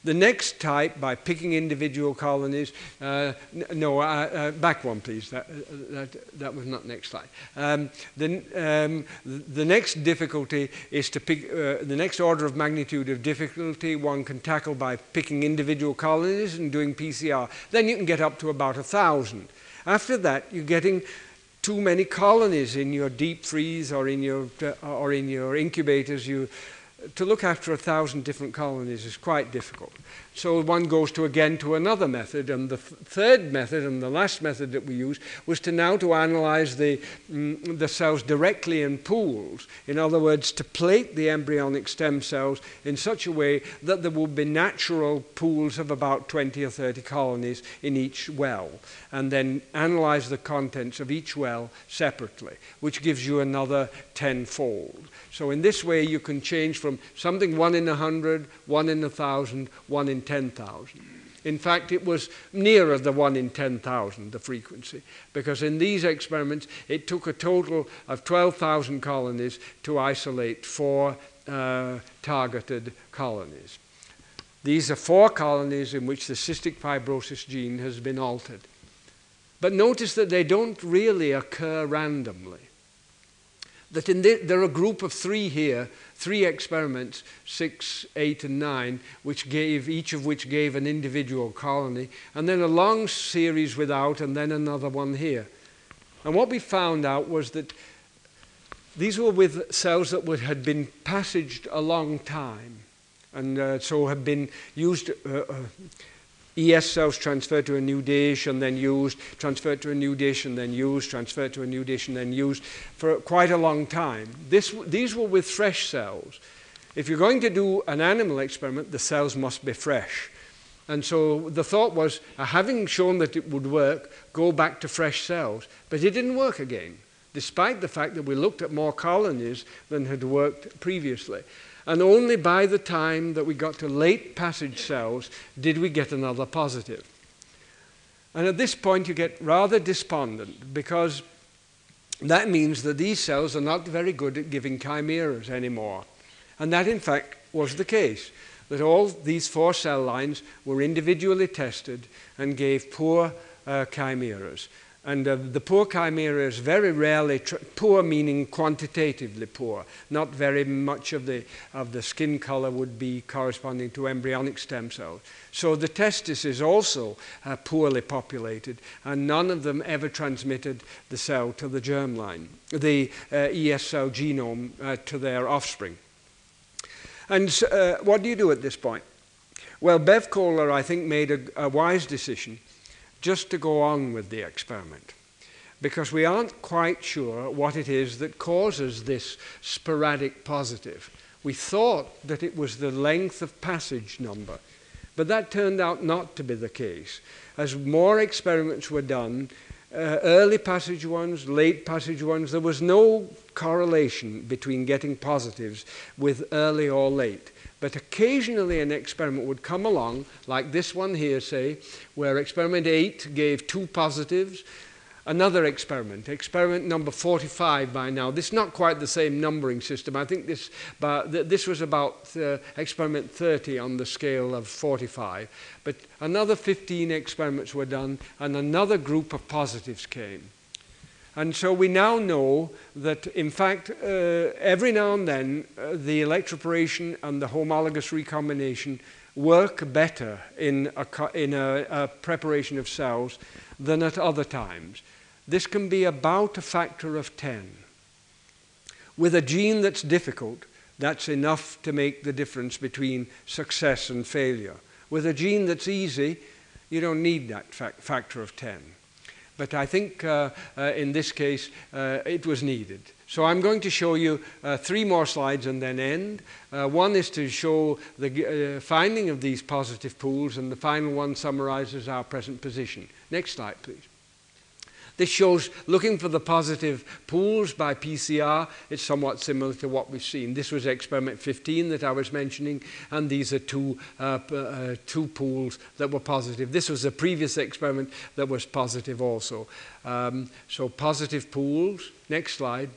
The next type, by picking individual colonies, uh, no, uh, uh, back one, please. That, uh, that, that was not next slide. Um, the, um, the next difficulty is to pick, uh, the next order of magnitude of difficulty one can tackle by picking individual colonies and doing PCR. Then you can get up to about a thousand. After that, you're getting too many colonies in your deep freeze or in your, uh, or in your incubators. You, to look after a thousand different colonies is quite difficult. So one goes to again to another method, and the third method and the last method that we used was to now to analyze the, mm, the cells directly in pools. In other words, to plate the embryonic stem cells in such a way that there would be natural pools of about 20 or 30 colonies in each well, and then analyze the contents of each well separately, which gives you another tenfold. So in this way, you can change from something one in a hundred, one in a thousand, one in 10,000. In fact, it was nearer the 1 in 10,000, the frequency, because in these experiments it took a total of 12,000 colonies to isolate four uh, targeted colonies. These are four colonies in which the cystic fibrosis gene has been altered. But notice that they don't really occur randomly that in the, there are a group of three here, three experiments, six, eight, and nine, which gave, each of which gave an individual colony, and then a long series without, and then another one here. And what we found out was that these were with cells that would, had been passaged a long time, and uh, so had been used. Uh, uh, ES cells transferred to a new dish and then used, transferred to a new dish and then used, transferred to a new dish and then used for quite a long time. This, these were with fresh cells. If you're going to do an animal experiment, the cells must be fresh. And so the thought was, uh, having shown that it would work, go back to fresh cells. But it didn't work again, despite the fact that we looked at more colonies than had worked previously. And only by the time that we got to late passage cells did we get another positive. And at this point, you get rather despondent because that means that these cells are not very good at giving chimeras anymore. And that, in fact, was the case. That all these four cell lines were individually tested and gave poor uh, chimeras. And uh, the poor chimera is very rarely, poor meaning quantitatively poor. Not very much of the, of the skin color would be corresponding to embryonic stem cells. So the testis is also uh, poorly populated, and none of them ever transmitted the cell to the germline, the uh, ES cell genome uh, to their offspring. And uh, what do you do at this point? Well, Bev Kohler, I think, made a, a wise decision just to go on with the experiment because we aren't quite sure what it is that causes this sporadic positive. We thought that it was the length of passage number, but that turned out not to be the case. As more experiments were done, uh, early passage ones, late passage ones, there was no correlation between getting positives with early or late. But occasionally an experiment would come along, like this one here, say, where experiment 8 gave two positives. Another experiment, experiment number 45 by now. This is not quite the same numbering system. I think this, but this was about uh, experiment 30 on the scale of 45. But another 15 experiments were done, and another group of positives came. And so we now know that, in fact, uh, every now and then, uh, the electroporation and the homologous recombination work better in, a, in a, a preparation of cells than at other times. This can be about a factor of 10. With a gene that's difficult, that's enough to make the difference between success and failure. With a gene that's easy, you don't need that fa factor of 10. But I think uh, uh, in this case uh, it was needed. So I'm going to show you uh, three more slides and then end. Uh, one is to show the uh, finding of these positive pools, and the final one summarizes our present position. Next slide, please. This shows looking for the positive pools by PCR. It's somewhat similar to what we've seen. This was experiment 15 that I was mentioning, and these are two, uh, uh, two pools that were positive. This was a previous experiment that was positive also. Um, so positive pools. Next slide.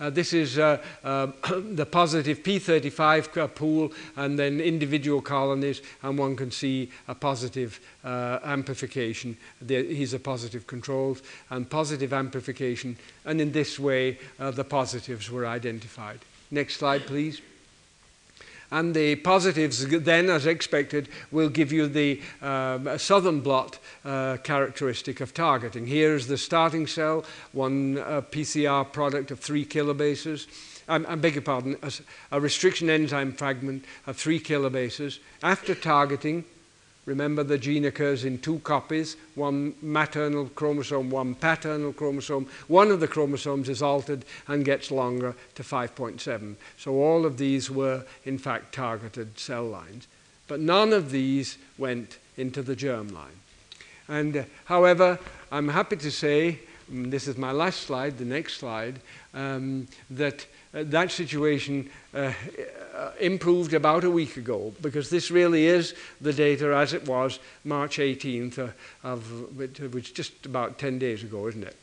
Uh, this is uh, uh, the positive P35 pool and then individual colonies and one can see a positive uh, amplification. These are positive controls and positive amplification and in this way uh, the positives were identified. Next slide please. And the positives then, as expected, will give you the um, southern blot uh, characteristic of targeting. Here's the starting cell, one uh, PCR product of three kilobases. I, I beg your pardon, a, a restriction enzyme fragment of three kilobases. After targeting, Remember, the gene occurs in two copies, one maternal chromosome, one paternal chromosome. One of the chromosomes is altered and gets longer to 5.7. So all of these were, in fact, targeted cell lines. But none of these went into the germ line. And, uh, however, I'm happy to say, this is my last slide, the next slide, um, that Uh, that situation uh, uh, improved about a week ago because this really is the data as it was March 18th, of, which just about 10 days ago, isn't it?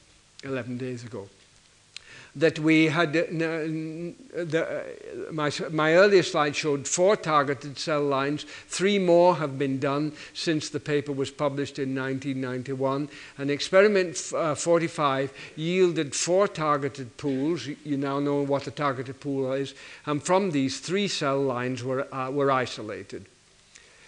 11 days ago. That we had, uh, the, uh, my, my earlier slide showed four targeted cell lines. Three more have been done since the paper was published in 1991. And experiment uh, 45 yielded four targeted pools. You now know what a targeted pool is. And from these, three cell lines were, uh, were isolated.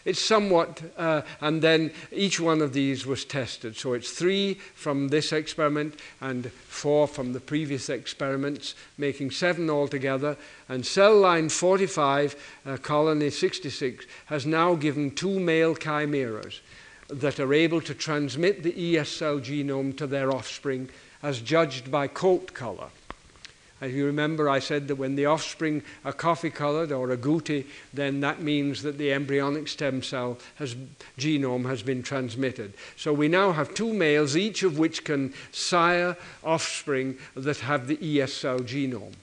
It's somewhat, uh, and then each one of these was tested. So it's three from this experiment and four from the previous experiments, making seven altogether. And cell line 45, uh, colony 66, has now given two male chimeras that are able to transmit the ES cell genome to their offspring as judged by coat color. As you remember, I said that when the offspring are coffee colored or agouti, then that means that the embryonic stem cell has, genome has been transmitted. So we now have two males, each of which can sire offspring that have the ES cell genome.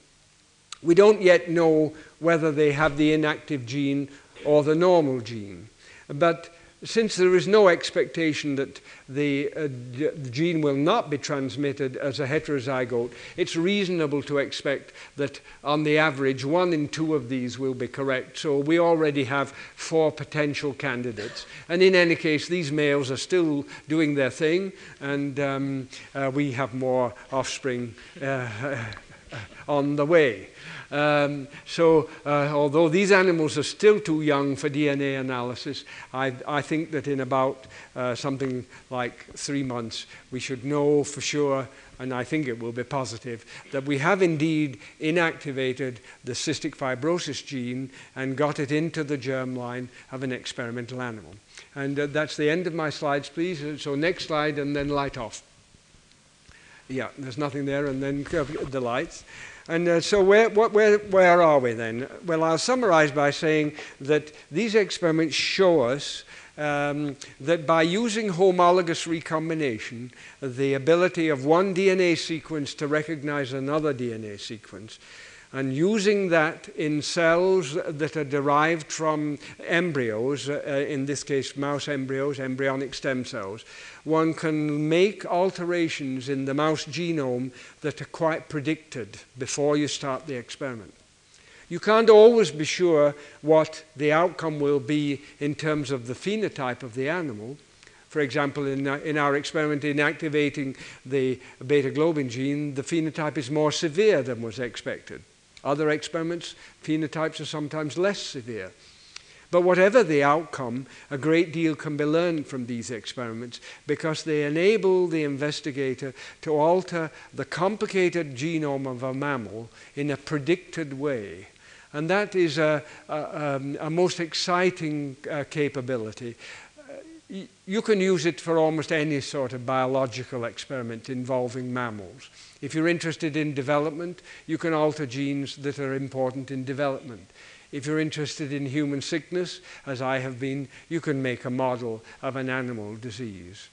We don't yet know whether they have the inactive gene or the normal gene. But since there is no expectation that the, uh, the, gene will not be transmitted as a heterozygote, it's reasonable to expect that on the average, one in two of these will be correct. So we already have four potential candidates. And in any case, these males are still doing their thing, and um, uh, we have more offspring uh, on the way. Um, so, uh, although these animals are still too young for DNA analysis, I, I think that in about uh, something like three months, we should know for sure, and I think it will be positive, that we have indeed inactivated the cystic fibrosis gene and got it into the germline of an experimental animal. And uh, that's the end of my slides, please. So, next slide, and then light off. Yeah, there's nothing there, and then the lights. And uh, so, where, what, where, where are we then? Well, I'll summarize by saying that these experiments show us um, that by using homologous recombination, the ability of one DNA sequence to recognize another DNA sequence, and using that in cells that are derived from embryos, uh, in this case mouse embryos, embryonic stem cells, one can make alterations in the mouse genome that are quite predicted before you start the experiment. You can't always be sure what the outcome will be in terms of the phenotype of the animal. For example, in, uh, in our experiment in activating the beta globin gene, the phenotype is more severe than was expected. Other experiments, phenotypes are sometimes less severe. But whatever the outcome, a great deal can be learned from these experiments because they enable the investigator to alter the complicated genome of a mammal in a predicted way. And that is a, a, um, a most exciting uh, capability. You can use it for almost any sort of biological experiment involving mammals. If you're interested in development, you can alter genes that are important in development. If you're interested in human sickness, as I have been, you can make a model of an animal disease.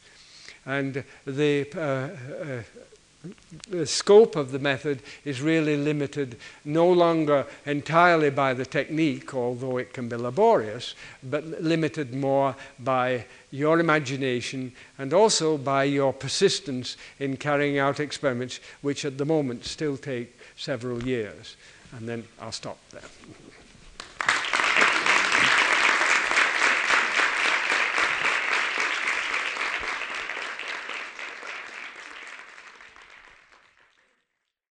And the uh, uh, the scope of the method is really limited no longer entirely by the technique, although it can be laborious, but limited more by your imagination, and also by your persistence in carrying out experiments, which at the moment still take several years. And then I'll stop there.